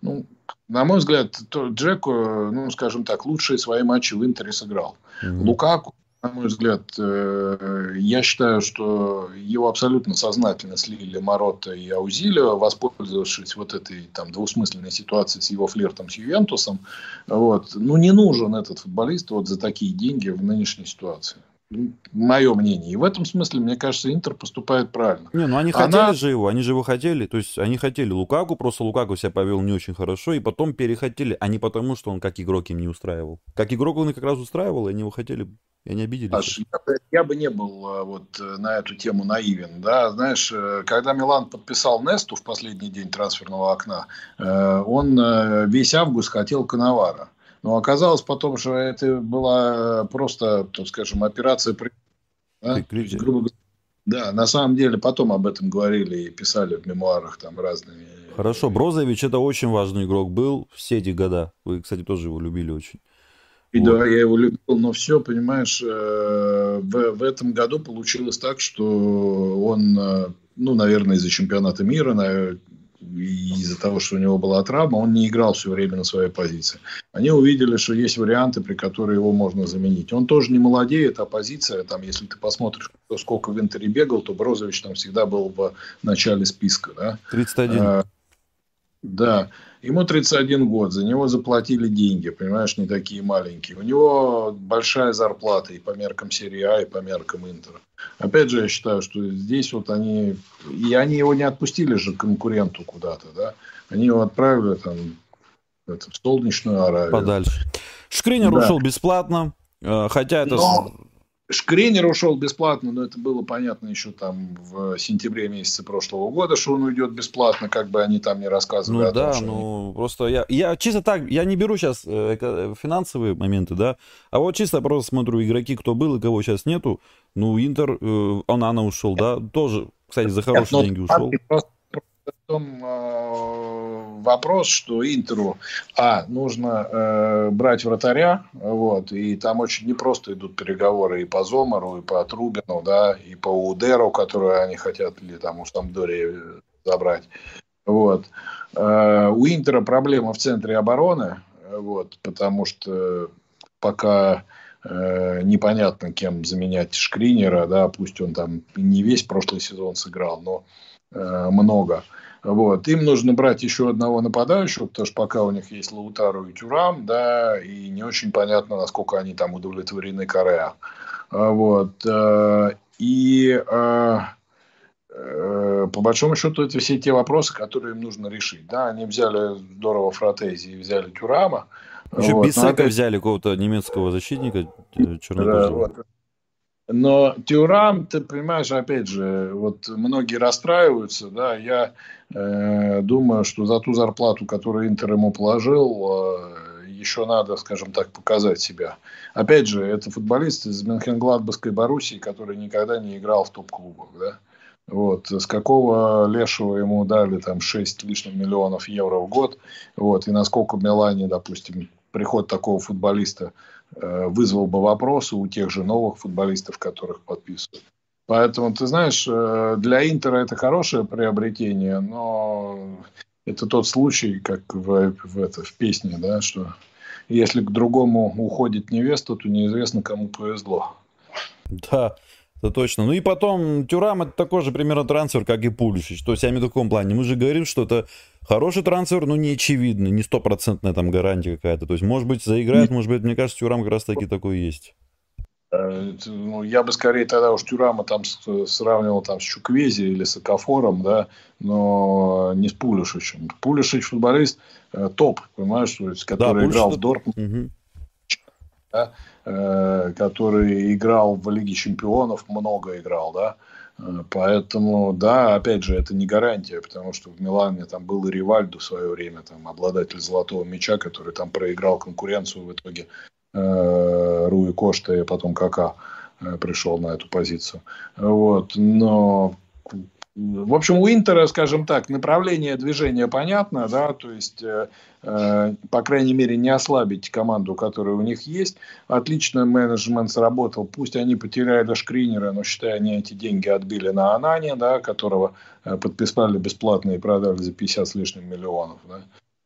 ну, на мой взгляд, то Джеку, ну, скажем так, лучшие свои матчи в Интере сыграл. Mm-hmm. Лукаку мой взгляд, э, я считаю, что его абсолютно сознательно слили Морота и Аузилио, воспользовавшись вот этой там двусмысленной ситуацией с его флиртом с Ювентусом. Вот. Ну, не нужен этот футболист вот за такие деньги в нынешней ситуации. Мое мнение. И в этом смысле, мне кажется, Интер поступает правильно. Не, ну они Она... хотели же его, они же его хотели. То есть они хотели Лукаку, просто Лукаку себя повел не очень хорошо, и потом перехотели, а не потому, что он как игрок им не устраивал. Как игрок он их как раз устраивал, и они его хотели и они обиделись. Аж, я, я бы не был а, вот э, на эту тему наивен. Да? Знаешь, э, когда Милан подписал Несту в последний день трансферного окна, э, он весь август хотел Коновара. Но оказалось потом, что это была просто, так скажем, операция да? есть, грубо говоря, да, на самом деле потом об этом говорили и писали в мемуарах там разные. Хорошо, Брозович это очень важный игрок был все эти года. Вы, кстати, тоже его любили очень. И вот. да, я его любил, но все, понимаешь, э, в, в этом году получилось так, что он, э, ну, наверное, из-за чемпионата мира, из-за того, что у него была травма, он не играл все время на своей позиции. Они увидели, что есть варианты, при которых его можно заменить. Он тоже не молодеет, а позиция, там, если ты посмотришь, сколько в Интере бегал, то Брозович там всегда был в начале списка. Да? 31. А, да. Ему 31 год, за него заплатили деньги, понимаешь, не такие маленькие. У него большая зарплата и по меркам серии А, и по меркам Интера. Опять же, я считаю, что здесь вот они... И они его не отпустили же конкуренту куда-то, да? Они его отправили там это, в солнечную Аравию. Подальше. Шкринер да. ушел бесплатно, э, хотя это... Но Шкренер ушел бесплатно, но это было понятно еще там в сентябре месяце прошлого года, что он уйдет бесплатно, как бы они там не рассказывали. Ну да, том, ну они... просто я, я чисто так, я не беру сейчас э, финансовые моменты, да, а вот чисто просто смотрю игроки, кто был и кого сейчас нету. Ну, Интер, э, Анана ушел, да, тоже, кстати, за хорошие Нет, деньги ушел. Просто том э, вопрос, что Интеру, а, нужно э, брать вратаря, вот, и там очень непросто идут переговоры и по Зомару, и по Трубину, да, и по Удеру, которую они хотят, или там у Самдори забрать, вот. Э, у Интера проблема в центре обороны, вот, потому что пока э, непонятно, кем заменять Шкринера, да, пусть он там не весь прошлый сезон сыграл, но Э, много. Вот. Им нужно брать еще одного нападающего, потому что пока у них есть Лаутару и Тюрам, да, и не очень понятно, насколько они там удовлетворены Корея. Вот. Э, и э, по большому счету это все те вопросы, которые им нужно решить. Да, они взяли здорово Фратези и взяли Тюрама. Еще вот. Бисека это... взяли какого-то немецкого защитника чернокожего. Да, вот. Но Тюрам, ты понимаешь, опять же, вот многие расстраиваются, да, я э, думаю, что за ту зарплату, которую Интер ему положил, э, еще надо, скажем так, показать себя. Опять же, это футболист из Мюнхен-Гладбасской Боруссии, который никогда не играл в топ-клубах, да. Вот. С какого лешего ему дали там 6 лишних миллионов евро в год. Вот. И насколько в Милане, допустим, приход такого футболиста вызвал бы вопросы у тех же новых футболистов, которых подписывают. Поэтому, ты знаешь, э, для Интера это хорошее приобретение, но это тот случай, как в, в, это, в песне, да, что если к другому уходит невеста, то неизвестно, кому повезло. Да, это точно. Ну и потом, Тюрам это такой же примерно трансфер, как и Пулишич. То есть я имею в таком плане. Мы же говорим, что это хороший трансфер, но не очевидный, не стопроцентная там гарантия какая-то. То есть, может быть, заиграет, может быть, мне кажется, Тюрам как раз таки такой есть. Э, ну, я бы скорее тогда уж Тюрама там сравнивал там с Чуквези или с Акафором, да, но не с Пулишичем. Пулишич футболист э, топ, понимаешь, который да, играл в Дортмунд. Угу да, который играл в Лиге Чемпионов, много играл, да. Э, поэтому, да, опять же, это не гарантия, потому что в Милане там был и Ривальду в свое время, там обладатель золотого мяча, который там проиграл конкуренцию в итоге э, Руи Кошта и потом Кака э, пришел на эту позицию. Вот. Но в общем, у Интера, скажем так, направление движения понятно, да, то есть, э, э, по крайней мере, не ослабить команду, которая у них есть. Отлично менеджмент сработал. Пусть они потеряли Шкринера, но, считай, они эти деньги отбили на Анане, да, которого э, подписали бесплатно и продали за 50 с лишним миллионов. Да.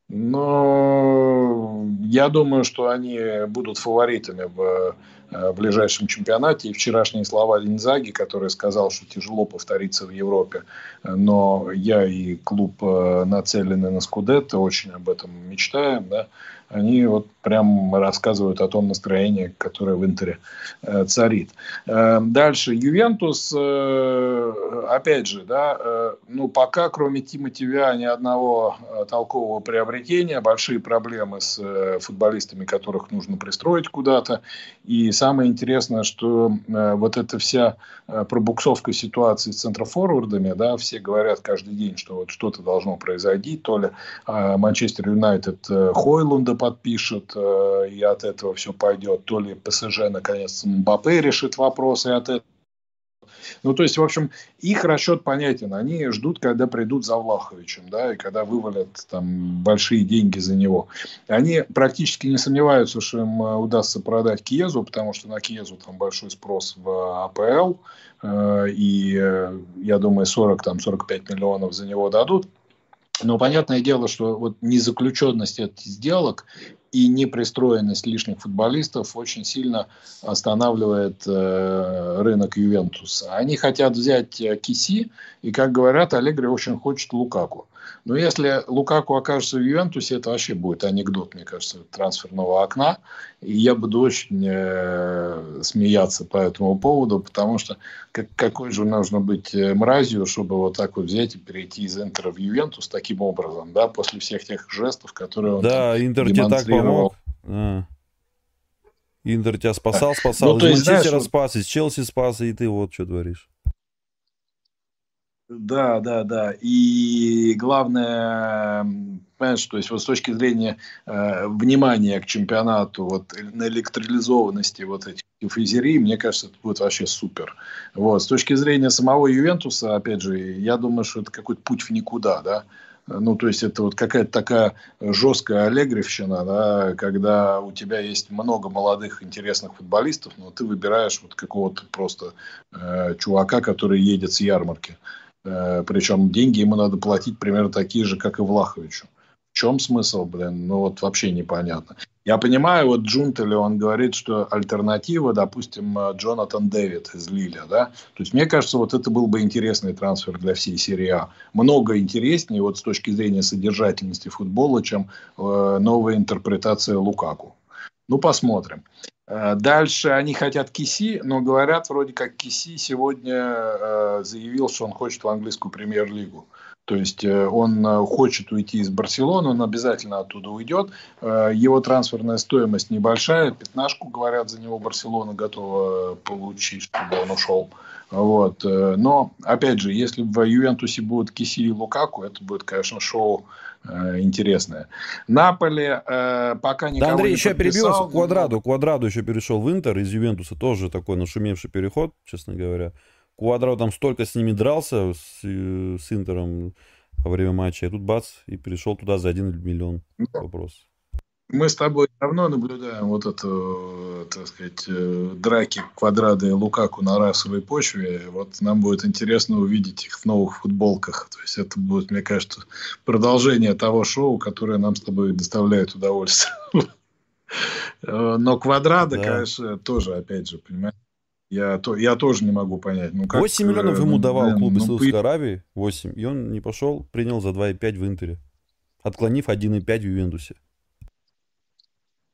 Но я думаю, что они будут фаворитами в в ближайшем чемпионате. И вчерашние слова Линзаги, который сказал, что тяжело повториться в Европе, но я и клуб э, нацелены на Скудетто, очень об этом мечтаем, да, они вот прям рассказывают о том настроении, которое в Интере э, царит. Э, дальше. Ювентус, э, опять же, да, э, ну, пока кроме Тима Виа ни одного э, толкового приобретения, большие проблемы с э, футболистами, которых нужно пристроить куда-то. И самое интересное, что э, вот эта вся э, пробуксовка ситуации с центрофорвардами, да, все говорят каждый день, что вот что-то должно произойти, то ли э, Манчестер Юнайтед э, Хойлунда подпишет, э, и от этого все пойдет. То ли ПСЖ, наконец, Мбаппе решит вопрос, и от этого ну, то есть, в общем, их расчет понятен. Они ждут, когда придут за Влаховичем, да, и когда вывалят там большие деньги за него. Они практически не сомневаются, что им э, удастся продать Киезу, потому что на Киезу там большой спрос в АПЛ, э, и я думаю, 40-45 миллионов за него дадут. Но понятное дело, что вот незаключенность этих сделок и непристроенность лишних футболистов очень сильно останавливает э, рынок Ювентуса. Они хотят взять э, Киси, и, как говорят, Аллегри очень хочет Лукаку. Но если Лукаку окажется в Ювентусе, это вообще будет анекдот, мне кажется, трансферного окна. И я буду очень э, смеяться по этому поводу, потому что как, какой же нужно быть э, мразью, чтобы вот так вот взять и перейти из Интера в Ювентус таким образом, да, после всех тех жестов, которые он Да, Интер тебе так помог. А. Интер тебя спасал, спасал. Ну, из Манчестера знаешь, спас, из Челси спас, и ты вот что творишь. Да, да, да. И главное, понимаешь, то есть вот с точки зрения э, внимания к чемпионату, вот на электролизованности вот этих физерий, мне кажется, это будет вообще супер. Вот. С точки зрения самого Ювентуса, опять же, я думаю, что это какой-то путь в никуда, да. Ну, то есть, это вот какая-то такая жесткая аллегровщина, да, когда у тебя есть много молодых интересных футболистов, но ты выбираешь вот какого-то просто э, чувака, который едет с ярмарки. Э, причем деньги ему надо платить примерно такие же, как и Влаховичу. В чем смысл, блин? Ну вот вообще непонятно. Я понимаю, вот Джунтели, он говорит, что альтернатива, допустим, э, Джонатан Дэвид из Лиля, да? То есть, мне кажется, вот это был бы интересный трансфер для всей серии А. Много интереснее вот с точки зрения содержательности футбола, чем э, новая интерпретация Лукаку. Ну, посмотрим. Э, дальше они хотят Киси, но говорят, вроде как Киси сегодня э, заявил, что он хочет в английскую премьер-лигу. То есть э, он хочет уйти из Барселоны, он обязательно оттуда уйдет. Его трансферная стоимость небольшая, пятнашку, говорят, за него Барселона готова получить, чтобы он ушел. Вот. Но, опять же, если в Ювентусе будут Киси и Лукаку, это будет, конечно, шоу интересное. Наполе э, пока никого да, Андрей не еще перебился к Квадраду. Квадраду еще перешел в Интер из Ювентуса. Тоже такой нашумевший переход, честно говоря. Квадро там столько с ними дрался, с, с Интером во время матча, и тут бац, и пришел туда за один миллион. Да. Вопрос. Мы с тобой давно наблюдаем вот эту, так сказать, э, драки Квадрада и Лукаку на расовой почве. Вот нам будет интересно увидеть их в новых футболках. То есть это будет, мне кажется, продолжение того шоу, которое нам с тобой доставляет удовольствие. Э, но Квадрада, конечно, тоже, опять же, понимаешь, я, то, я тоже не могу понять. Ну, как, 8 миллионов ему ну, давал клуб из ну, Саудовской Аравии, 8, и он не пошел, принял за 2,5 в Интере, отклонив 1,5 в Ювентусе.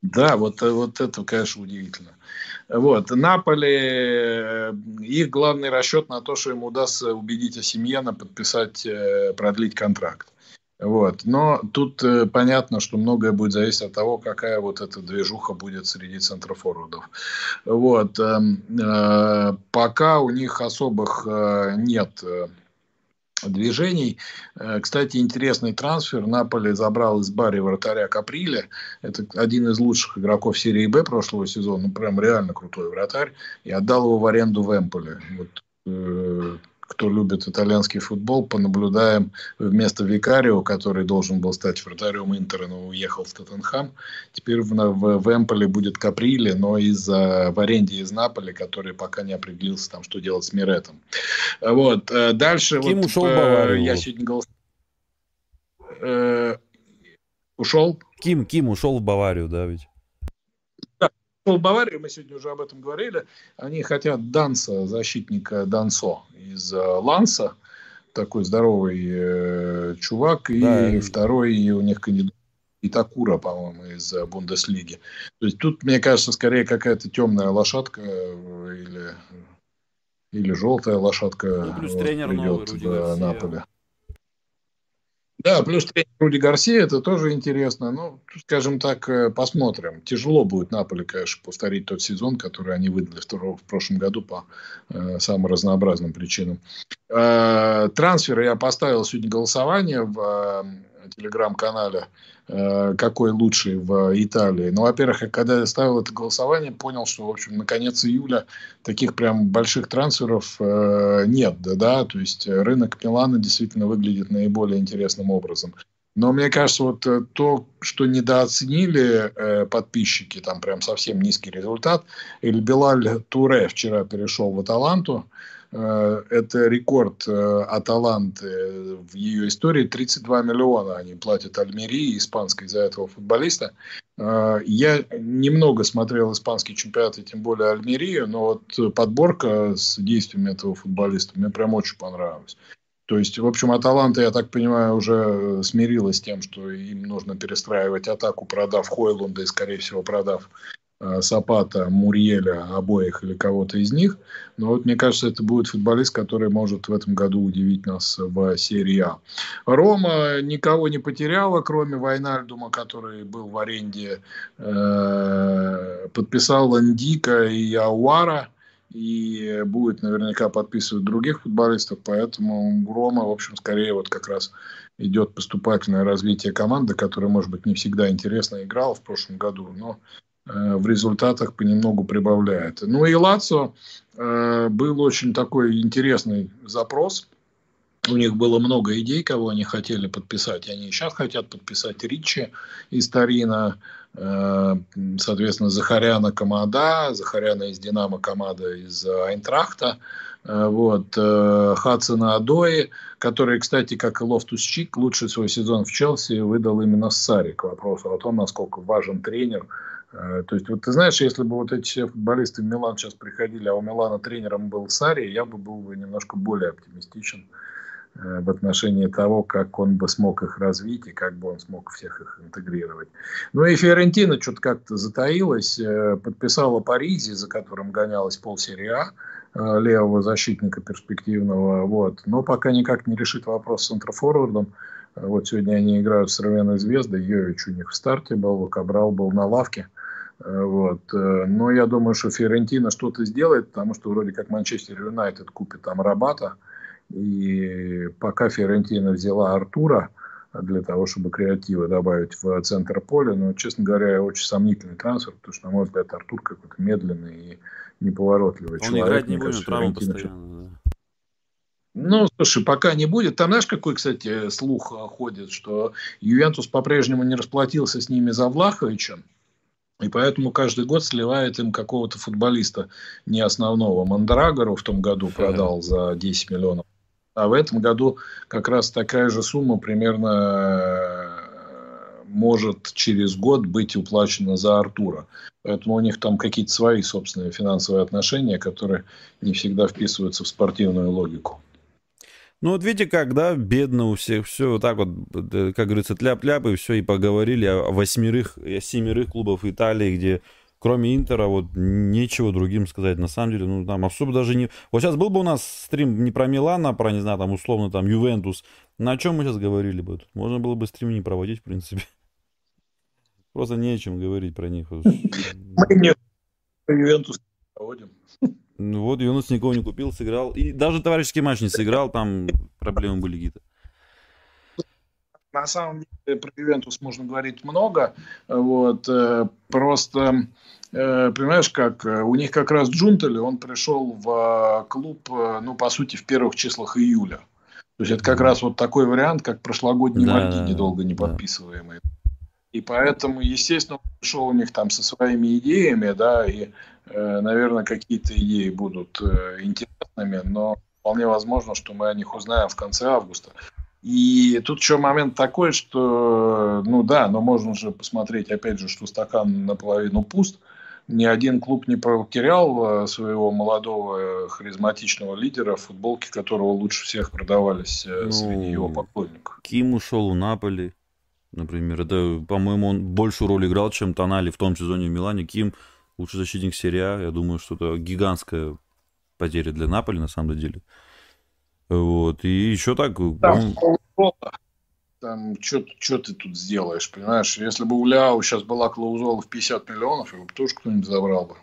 Да, вот, вот это, конечно, удивительно. Вот. Наполе, э, их главный расчет на то, что ему удастся убедить Осимьена подписать, э, продлить контракт. Вот. Но тут э, понятно, что многое будет зависеть от того, какая вот эта движуха будет среди центрофорвардов. Вот. Э, э, пока у них особых э, нет э, движений. Э, кстати, интересный трансфер. Наполе забрал из Барри вратаря Каприля. Это один из лучших игроков серии Б прошлого сезона. Прям реально крутой вратарь. И отдал его в аренду в Эмполе. Вот, э, кто любит итальянский футбол, понаблюдаем вместо Викарио, который должен был стать вратарем Интера, но уехал в Тоттенхам. Теперь в, в, в Эмполе будет Каприли, но из-за в аренде из Наполи, который пока не определился, там, что делать с Миретом. Вот. Э, дальше... Ким вот, ушел в Баварию. Я сегодня голосовал. Э, ушел? Ким, Ким ушел в Баварию, да, ведь? В Баварии, мы сегодня уже об этом говорили, они хотят Данса, защитника Дансо из э, Ланса, такой здоровый э, чувак, да, и второй у них кандидат Итакура, по-моему, из э, Бундеслиги. То есть тут, мне кажется, скорее какая-то темная лошадка э, или, или желтая лошадка ну, плюс вот, тренер придет новый, в Наполе. Да, плюс тренер Руди Гарсия, это тоже интересно. Ну, скажем так, э, посмотрим. Тяжело будет Наполе, конечно, повторить тот сезон, который они выдали в прошлом году по э, самым разнообразным причинам. Э, трансферы я поставил сегодня голосование в э, телеграм-канале. Э, какой лучший в Италии. Ну, во-первых, когда я ставил это голосование, понял, что, в общем, на конец июля таких прям больших трансферов э, нет, да, да, то есть рынок Милана действительно выглядит наиболее интересным образом. Но мне кажется, вот э, то, что недооценили э, подписчики, там прям совсем низкий результат. Эльбилаль Туре вчера перешел в Аталанту. Это рекорд э, Аталанты в ее истории. 32 миллиона они платят Альмерии, испанской, за этого футболиста. Э, я немного смотрел испанский чемпионат, и тем более Альмерию, но вот подборка с действиями этого футболиста мне прям очень понравилась. То есть, в общем, Аталанта, я так понимаю, уже смирилась с тем, что им нужно перестраивать атаку, продав Хойлунда и, скорее всего, продав Э, Сапата, Мурьеля, обоих или кого-то из них. Но вот мне кажется, это будет футболист, который может в этом году удивить нас в серии А. Рома никого не потеряла, кроме Вайнальдума, который был в аренде. Э, подписал Ландика и Ауара. И будет наверняка подписывать других футболистов. Поэтому Рома, в общем, скорее вот как раз идет поступательное развитие команды, которая, может быть, не всегда интересно играла в прошлом году, но Э, в результатах понемногу прибавляет. Ну и Лацо э, был очень такой интересный запрос. У них было много идей, кого они хотели подписать. Они сейчас хотят подписать Ричи из Торино, э, соответственно, Захаряна Камада, Захаряна из Динамо Камада из Айнтрахта, вот, Хадсона Адои, который, кстати, как и Лофтус Чик, лучший свой сезон в Челси выдал именно Сари к вопросу о том, насколько важен тренер Э, то есть, вот ты знаешь, если бы вот эти футболисты в Милан сейчас приходили, а у Милана тренером был Сари, я бы был бы немножко более оптимистичен. э, в отношении того, как он бы смог их развить и как бы он смог всех их интегрировать. Ну и Фиорентина что-то как-то затаилась, э, подписала Паризи, за которым гонялась полсерия А, э, левого защитника перспективного, вот. но пока никак не решит вопрос с центрофорвардом. Вот сегодня они играют с Равеной Звездой, Йович у них в старте был, Кабрал был на лавке. Э, вот. Э, но я думаю, что Фиорентина что-то сделает, потому что вроде как Манчестер Юнайтед купит там Рабата. И пока Фиорентина взяла Артура для того, чтобы креатива добавить в центр поля, но, честно говоря, очень сомнительный трансфер, потому что, на мой взгляд, Артур какой-то медленный и неповоротливый Он человек. играть не будет, травма постоянно. Ну, слушай, пока не будет. Там, знаешь, какой, кстати, слух ходит, что Ювентус по-прежнему не расплатился с ними за Влаховича. И поэтому каждый год сливает им какого-то футболиста не основного. Мандрагору в том году продал за 10 миллионов. А в этом году как раз такая же сумма примерно э, может через год быть уплачена за Артура. Поэтому у них там какие-то свои собственные финансовые отношения, которые не всегда вписываются в спортивную логику. Ну вот видите как, да, бедно у всех, все вот так вот, как говорится, тляп-ляп, и все, и поговорили о восьмерых, о семерых клубов Италии, где кроме Интера вот нечего другим сказать, на самом деле, ну там особо даже не... Вот сейчас был бы у нас стрим не про Милана, а про, не знаю, там условно там Ювентус, на чем мы сейчас говорили бы? Можно было бы стрим не проводить, в принципе. Просто не о чем говорить про них. Мы не Ювентус проводим. Ну вот, Юнус никого не купил, сыграл. И даже товарищеский матч не сыграл, там проблемы были какие-то. На самом деле про Ювентус можно говорить много. Вот, э, просто, э, понимаешь, как э, у них как раз Джунтели, он пришел в клуб, ну, по сути, в первых числах июля. То есть это как раз вот такой вариант, как прошлогодний да, Мальди, недолго не подписываемый. Да. И поэтому, естественно, он пришел у них там со своими идеями, да, и Э, наверное, какие-то идеи будут э, интересными, но вполне возможно, что мы о них узнаем в конце августа. И тут еще момент такой, что, ну да, но можно же посмотреть, опять же, что стакан наполовину пуст. Ни один клуб не потерял э, своего молодого харизматичного лидера, футболки которого лучше всех продавались ну, среди его поклонников. Ким ушел в Наполи, например. Это, по-моему, он большую роль играл, чем Тонали в том сезоне в Милане. Ким лучший защитник серии а. Я думаю, что это гигантская потеря для Наполи, на самом деле. Вот. И еще так... Там, он... там что ты тут сделаешь, понимаешь? Если бы у Ляу сейчас была клаузола в 50 миллионов, его бы тоже кто-нибудь забрал бы.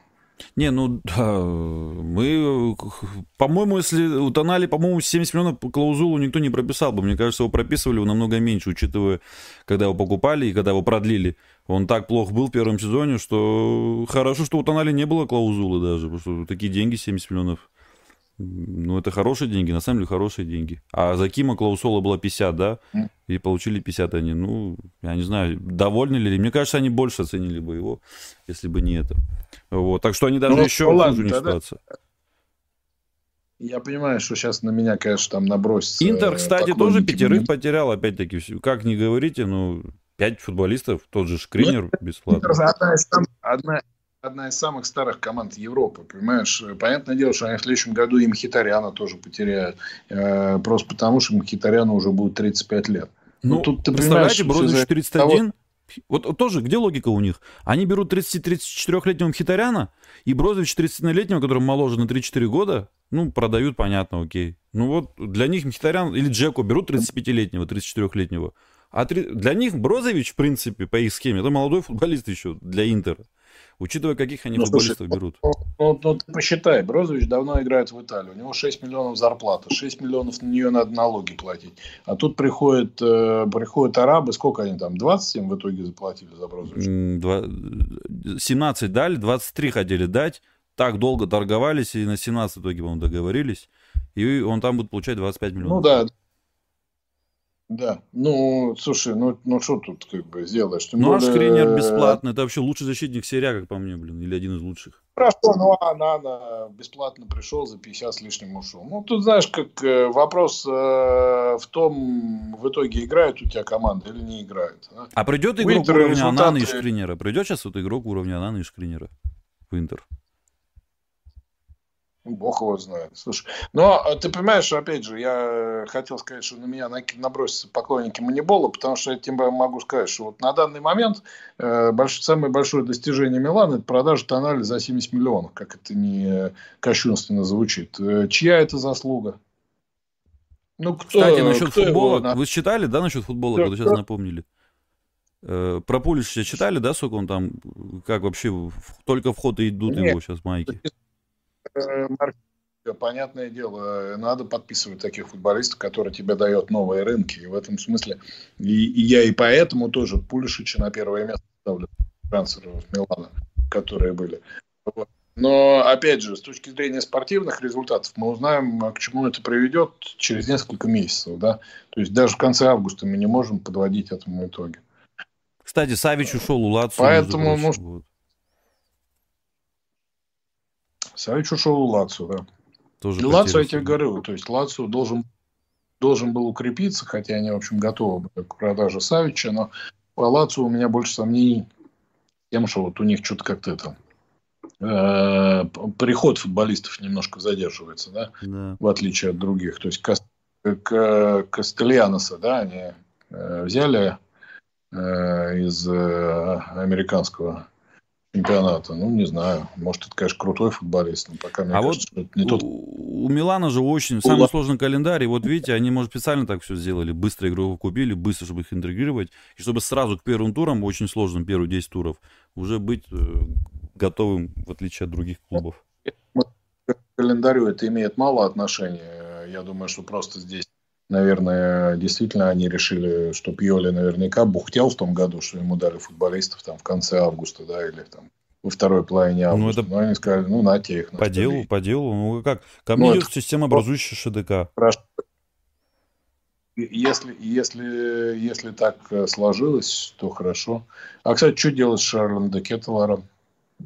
Не, ну да, мы, по-моему, если у Тонали, по-моему, 70 миллионов по клаузулу никто не прописал бы. Мне кажется, его прописывали намного меньше, учитывая, когда его покупали и когда его продлили. Он так плохо был в первом сезоне, что хорошо, что у Тонали не было клаузулы даже, потому что такие деньги 70 миллионов. Ну, это хорошие деньги, на самом деле хорошие деньги. А за Кима Клаусола было 50, да? И получили 50 они. Ну, я не знаю, довольны ли. Мне кажется, они больше оценили бы его, если бы не это. Вот. Так что они даже ну, еще хуже не ситуация. Я понимаю, что сейчас на меня, конечно, там набросится. Интер, кстати, тоже пятерых потерял, опять-таки. Как не говорите, ну, пять футболистов, тот же Шкринер ну, бесплатно. Интер одна из, одна, одна из самых старых команд Европы, понимаешь? Понятное дело, что они в следующем году и Мхитаряна тоже потеряют. Э, просто потому, что Мхитаряну уже будет 35 лет. Ну, ну тут ты представляете, Бродович 31, того... вот, вот тоже, где логика у них? Они берут 30-34-летнего Мхитаряна и Брозович 31-летнего, который моложе на 3-4 года, ну, продают, понятно, окей. Ну вот для них Мхитарян или Джеку берут 35-летнего, 34-летнего. А для них Брозович, в принципе, по их схеме, это молодой футболист еще для Интера. Учитывая, каких они ну, футболистов слушай, берут. Ну, ну, ну, ты посчитай, Брозович давно играет в Италию. У него 6 миллионов зарплата. 6 миллионов на нее надо налоги платить. А тут приходят, э, приходят арабы. Сколько они там? 20 им в итоге заплатили за Брозовича? 17 дали, 23 хотели дать. Так долго торговались и на 17 в итоге, по-моему, договорились. И он там будет получать 25 миллионов. Ну да, да, ну, слушай, ну, ну что тут как бы сделаешь? Тем ну, более... а Шкринер бесплатно, это вообще лучший защитник серия, как по мне, блин, или один из лучших. Хорошо, ну, а Нана бесплатно пришел, за 50 с лишним ушел. Ну, тут, знаешь, как э, вопрос э, в том, в итоге играет у тебя команда или не играет. А, а придет игрок Интер уровня результаты... Анана и Шкринера? Придет сейчас вот игрок уровня Анана и Шкринера в Интер? Бог его знает. Слушай, но а, ты понимаешь, опять же, я хотел сказать, что на меня набросятся поклонники манибола, потому что я тем могу сказать, что вот на данный момент э, больш, самое большое достижение Милана – это продажа тонали за 70 миллионов, как это не кощунственно звучит. Э, чья это заслуга? Ну, кто, Кстати, насчет кто футбола, его... вы читали, да, насчет футбола, кто, когда сейчас напомнили? Э, про Пулича читали, да, сколько он там, как вообще, только входы идут Нет. его сейчас майки? Э, понятное дело, надо подписывать таких футболистов, которые тебе дают новые рынки. И в этом смысле и, и я и поэтому тоже Пулишича на первое место ставлю трансферов Милана, которые были. Но, опять же, с точки зрения спортивных результатов, мы узнаем, к чему это приведет через несколько месяцев. Да? То есть даже в конце августа мы не можем подводить этому итоги. Кстати, Савич ушел у Лацо. Поэтому, ну, вот. Савич ушел у Лацо, да. Тоже и Лацо, я тебе говорю, то есть Лацо должен, должен был укрепиться, хотя они, в общем, готовы были к продаже Савича, но по Лацо у меня больше сомнений тем, что вот у них что-то как-то это э, приход футболистов немножко задерживается, да, да. в отличие от других. То есть Каст, Кастельяноса, да, они э, взяли э, из американского чемпионата. Ну, не знаю. Может, это, конечно, крутой футболист, но пока мне а кажется, вот это не у, тот... У Милана же очень самый Ула... сложный календарь. И вот видите, они, может, специально так все сделали. Быстро игроков купили, быстро, чтобы их интегрировать. И чтобы сразу к первым турам, очень сложным, первые 10 туров, уже быть э, готовым, в отличие от других клубов. К календарю это имеет мало отношения. Я думаю, что просто здесь наверное, действительно они решили, что Пьоли наверняка бухтел в том году, что ему дали футболистов там в конце августа, да, или там во второй половине ну, августа. Ну, это... Но они сказали, ну, на те их. По делу, по делу. Ну, как? Ко мне ну, идет это... система, образующая ШДК. Хорошо. Если, если, если так э, сложилось, то хорошо. А, кстати, что делать с Шарлем де?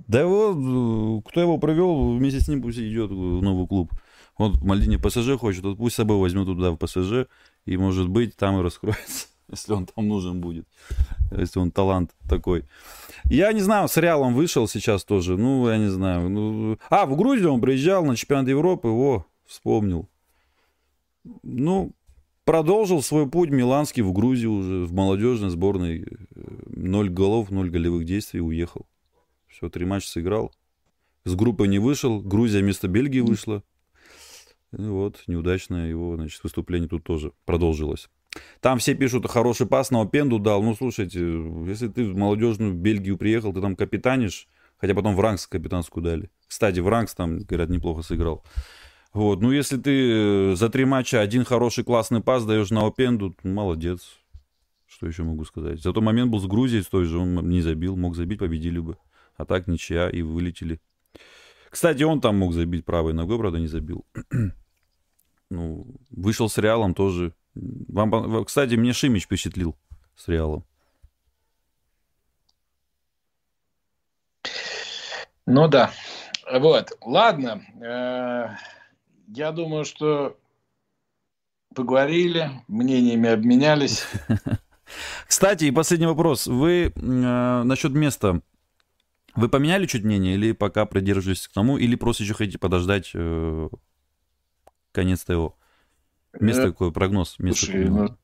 Да его, кто его провел, вместе с ним пусть идет в новый клуб. Вот в Мальдине ПСЖ хочет, вот пусть с собой возьмет туда в ПСЖ, и, может быть, там и раскроется, если он там нужен будет, если он талант такой. Я не знаю, с Реалом вышел сейчас тоже, ну, я не знаю. Ну... А, в Грузию он приезжал на чемпионат Европы, о, вспомнил. Ну, продолжил свой путь миланский в Грузию уже, в молодежной сборной. Ноль голов, ноль голевых действий, уехал. Все, три матча сыграл. С группы не вышел, Грузия вместо Бельгии вышла. И вот, неудачное его, значит, выступление тут тоже продолжилось. Там все пишут, хороший пас на Опенду дал. Ну, слушайте, если ты в молодежную Бельгию приехал, ты там капитанишь, хотя потом в Ранкс капитанскую дали. Кстати, в Ранкс там, говорят, неплохо сыграл. Вот, ну, если ты за три матча один хороший классный пас даешь на Опенду, молодец. Что еще могу сказать? Зато момент был с Грузией, с той же, он не забил, мог забить, победили бы. А так ничья, и вылетели. Кстати, он там мог забить правой ногой, правда, не забил. ну, вышел с Реалом тоже. Вам, кстати, мне Шимич впечатлил с Реалом. Ну да. Вот. Ладно. Э, я думаю, что поговорили, мнениями обменялись. Кстати, и последний вопрос. Вы э, насчет места вы поменяли чуть мнение или пока придерживаетесь к тому, или просто еще хотите подождать э, конец ТО? Место э, какой прогноз? Место Слушай, ну,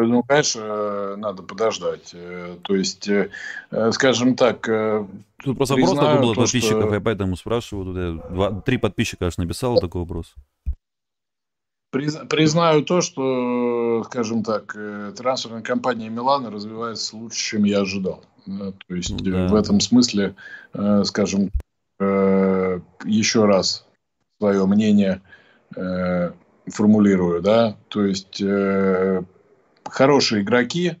ну, конечно, надо подождать. Э, то есть, э, скажем так... Тут просто вопрос такой был от подписчиков, что... я поэтому спрашиваю. Два, три подписчика аж написал такой вопрос. Признаю то, что, скажем так, трансферная компания Милана развивается лучше, чем я ожидал. Да, то есть ну да. в этом смысле, э, скажем, э, еще раз свое мнение э, формулирую, да, то есть хорошие игроки,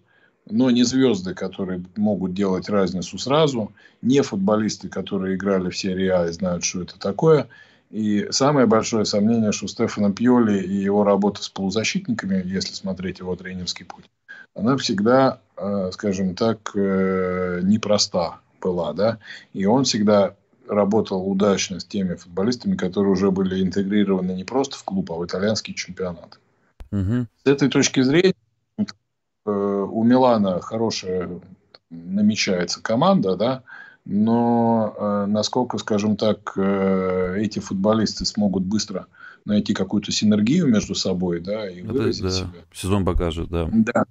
но не звезды, которые могут делать разницу сразу, не футболисты, которые играли в серии А и знают, что это такое. И самое большое сомнение, что Стефана Пьоли и его работа с полузащитниками, если смотреть его тренерский путь, она всегда, э, скажем так, э, непроста была, да, и он всегда работал удачно с теми футболистами, которые уже были интегрированы не просто в клуб, а в итальянский чемпионат. Угу. С этой точки зрения э, у Милана хорошая намечается команда, да, но э, насколько, скажем так, э, эти футболисты смогут быстро найти какую-то синергию между собой, да, и выразить да. себя. Сезон покажет, да. Да.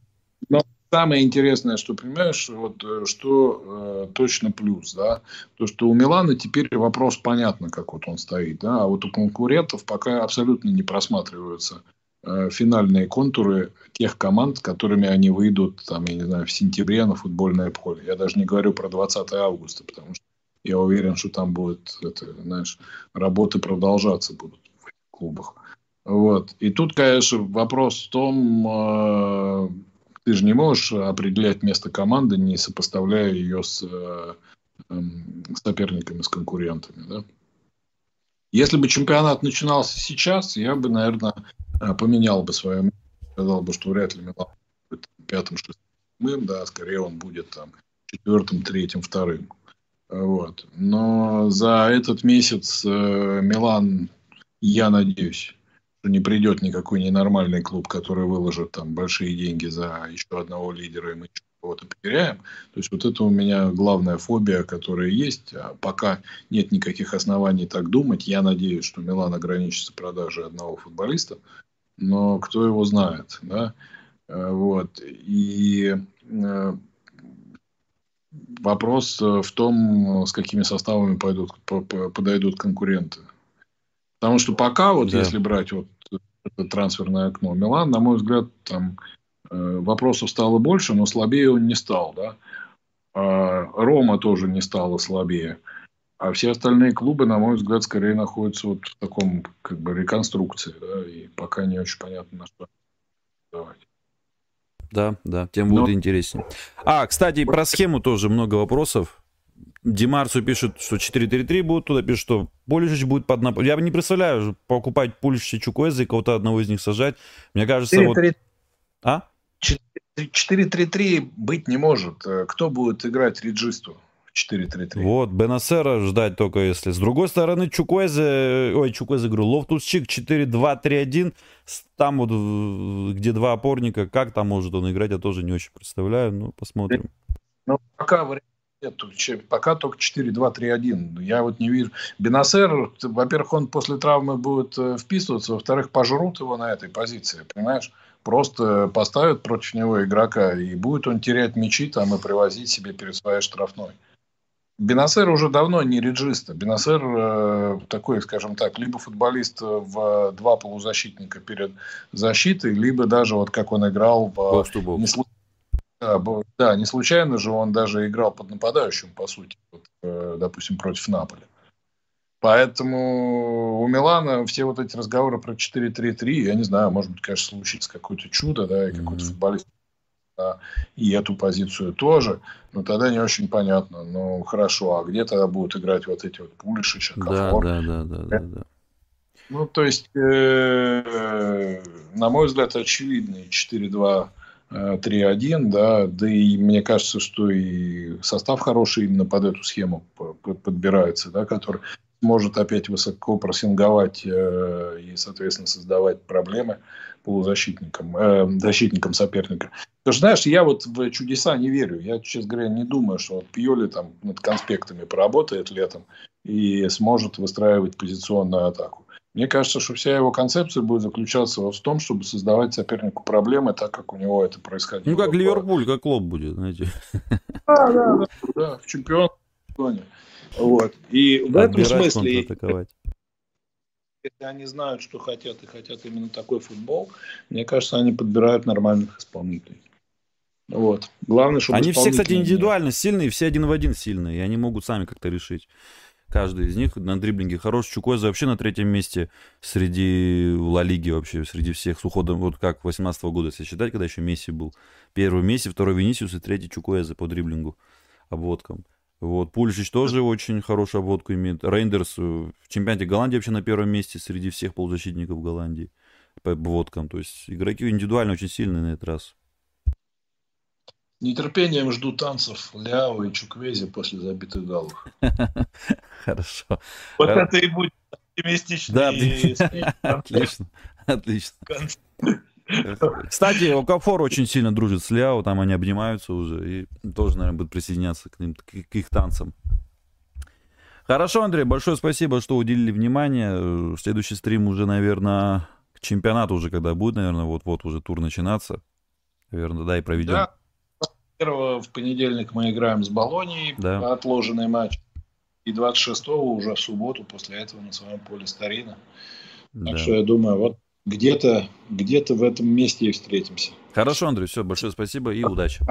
Но самое интересное, что, понимаешь, вот э, что э, точно плюс, да, то, что у Милана теперь вопрос понятно, как вот он стоит, да, а вот у конкурентов пока абсолютно не просматриваются финальные контуры тех команд, которыми они выйдут, там, я не знаю, в сентябре на футбольное поле. Я даже не говорю про 20 августа, потому что я уверен, что там будет, это, знаешь, работы продолжаться будут в клубах. Вот. И тут, конечно, вопрос в том, э, ты же не можешь определять место команды, не сопоставляя ее с э, э, соперниками, с конкурентами. Да? Если бы чемпионат начинался сейчас, я бы, наверное, э, поменял бы свое. Сказал бы, что вряд ли Милан будет пятым, шестым, да, скорее он будет там четвертым, третьим, вторым. Вот. Но за этот месяц э, Милан, я надеюсь, что не придет никакой ненормальный клуб, который выложит там большие деньги за еще одного лидера, и мы кого-то потеряем. То есть вот это у меня главная фобия, которая есть. А пока нет никаких оснований так думать. Я надеюсь, что Милан ограничится продажей одного футболиста, но кто его знает, да? Э, вот. И э, вопрос в том, с какими составами пойдут, подойдут конкуренты. Потому что пока, вот да. если брать вот это трансферное окно. Милан, на мой взгляд, там э, вопросов стало больше, но слабее он не стал, да. А Рома тоже не стала слабее. А все остальные клубы, на мой взгляд, скорее находятся вот в таком как бы реконструкции, да, и пока не очень понятно, на что давать. Да, да, тем Но... будет интереснее. А, кстати, про схему тоже много вопросов. Димарсу пишут, что 4-3-3 будут, туда пишут, что Пулишич будет под нап... Я не представляю, покупать Пулишича Чукуэзе и кого-то одного из них сажать. Мне кажется, 4 -3... вот... А? 4-3-3 быть не может. Э, кто будет играть реджисту? 4-3-3. Вот, Бенасера ждать только если. С другой стороны, Чукуэзе, ой, Чукуэзе, говорю, Лофтус-Чик 4-2-3-1, там вот, где два опорника, как там может он играть, я тоже не очень представляю, ну, посмотрим. Ну, пока вариант нет, пока только 4-2-3-1. Я вот не вижу. Бенасер, во-первых, он после травмы будет э, вписываться, во-вторых, пожрут его на этой позиции, понимаешь? Просто поставят против него игрока, и будет он терять мячи там и привозить себе перед своей штрафной. Бенасер уже давно не реджиста. Бенасер э, такой, скажем так, либо футболист в два полузащитника перед защитой, либо даже вот как он играл в... Не, да, да, не случайно же он даже играл под нападающим, по сути, вот, э, допустим, против Наполи. Поэтому у Милана все вот эти разговоры про 4-3-3, я не знаю, может быть, конечно, случится какое-то чудо, да, и какой-то mm-hmm. футболист да, и эту позицию тоже, но тогда не очень понятно. Ну, хорошо, а где тогда будут играть вот эти вот Пулишич, Акафор? Да, да, да, да, да, да. Ну, то есть, э, на мой взгляд, очевидный 4-2 3-1, да, да и мне кажется, что и состав хороший именно под эту схему подбирается, да, который может опять высоко просинговать э, и, соответственно, создавать проблемы полузащитникам, э, защитникам соперника. Потому что, знаешь, я вот в чудеса не верю. Я, честно говоря, не думаю, что вот Пьоли там над конспектами поработает летом и сможет выстраивать позиционную атаку. Мне кажется, что вся его концепция будет заключаться в том, чтобы создавать сопернику проблемы, так как у него это происходило. Ну, как Ливерпуль, как Клоп будет, знаете. Да, да, да, да в чемпионстве. Вот. И в этом смысле, если они знают, что хотят, и хотят именно такой футбол, мне кажется, они подбирают нормальных исполнителей. Вот. Главное, чтобы Они все, кстати, индивидуально сильные, все один в один сильные, и они могут сами как-то решить. Каждый из них на дриблинге хорош. Чукойза вообще на третьем месте среди Ла Лиги вообще, среди всех с уходом, вот как 18 -го года, если считать, когда еще Месси был. Первый Месси, второй Венисиус и третий Чукойза по дриблингу, обводкам. Вот, Пульшич тоже очень хорошую обводку имеет. Рейндерс в чемпионате Голландии вообще на первом месте среди всех полузащитников Голландии по обводкам. То есть игроки индивидуально очень сильные на этот раз нетерпением жду танцев Ляо и Чуквези после забитых голов. Хорошо. Вот это и будет оптимистичный. Да, отлично, отлично. Кстати, Окафор очень сильно дружит с Ляо, там они обнимаются уже, и тоже, наверное, будет присоединяться к, ним, к их танцам. Хорошо, Андрей, большое спасибо, что уделили внимание. Следующий стрим уже, наверное, к чемпионату уже, когда будет, наверное, вот-вот уже тур начинаться. Наверное, да, и проведем. Да. Первого в понедельник мы играем с Болонией, да. отложенный матч. И 26-го уже в субботу после этого на своем поле Старина. Так да. что я думаю, вот где-то где в этом месте и встретимся. Хорошо, Андрей, все, большое спасибо и удачи.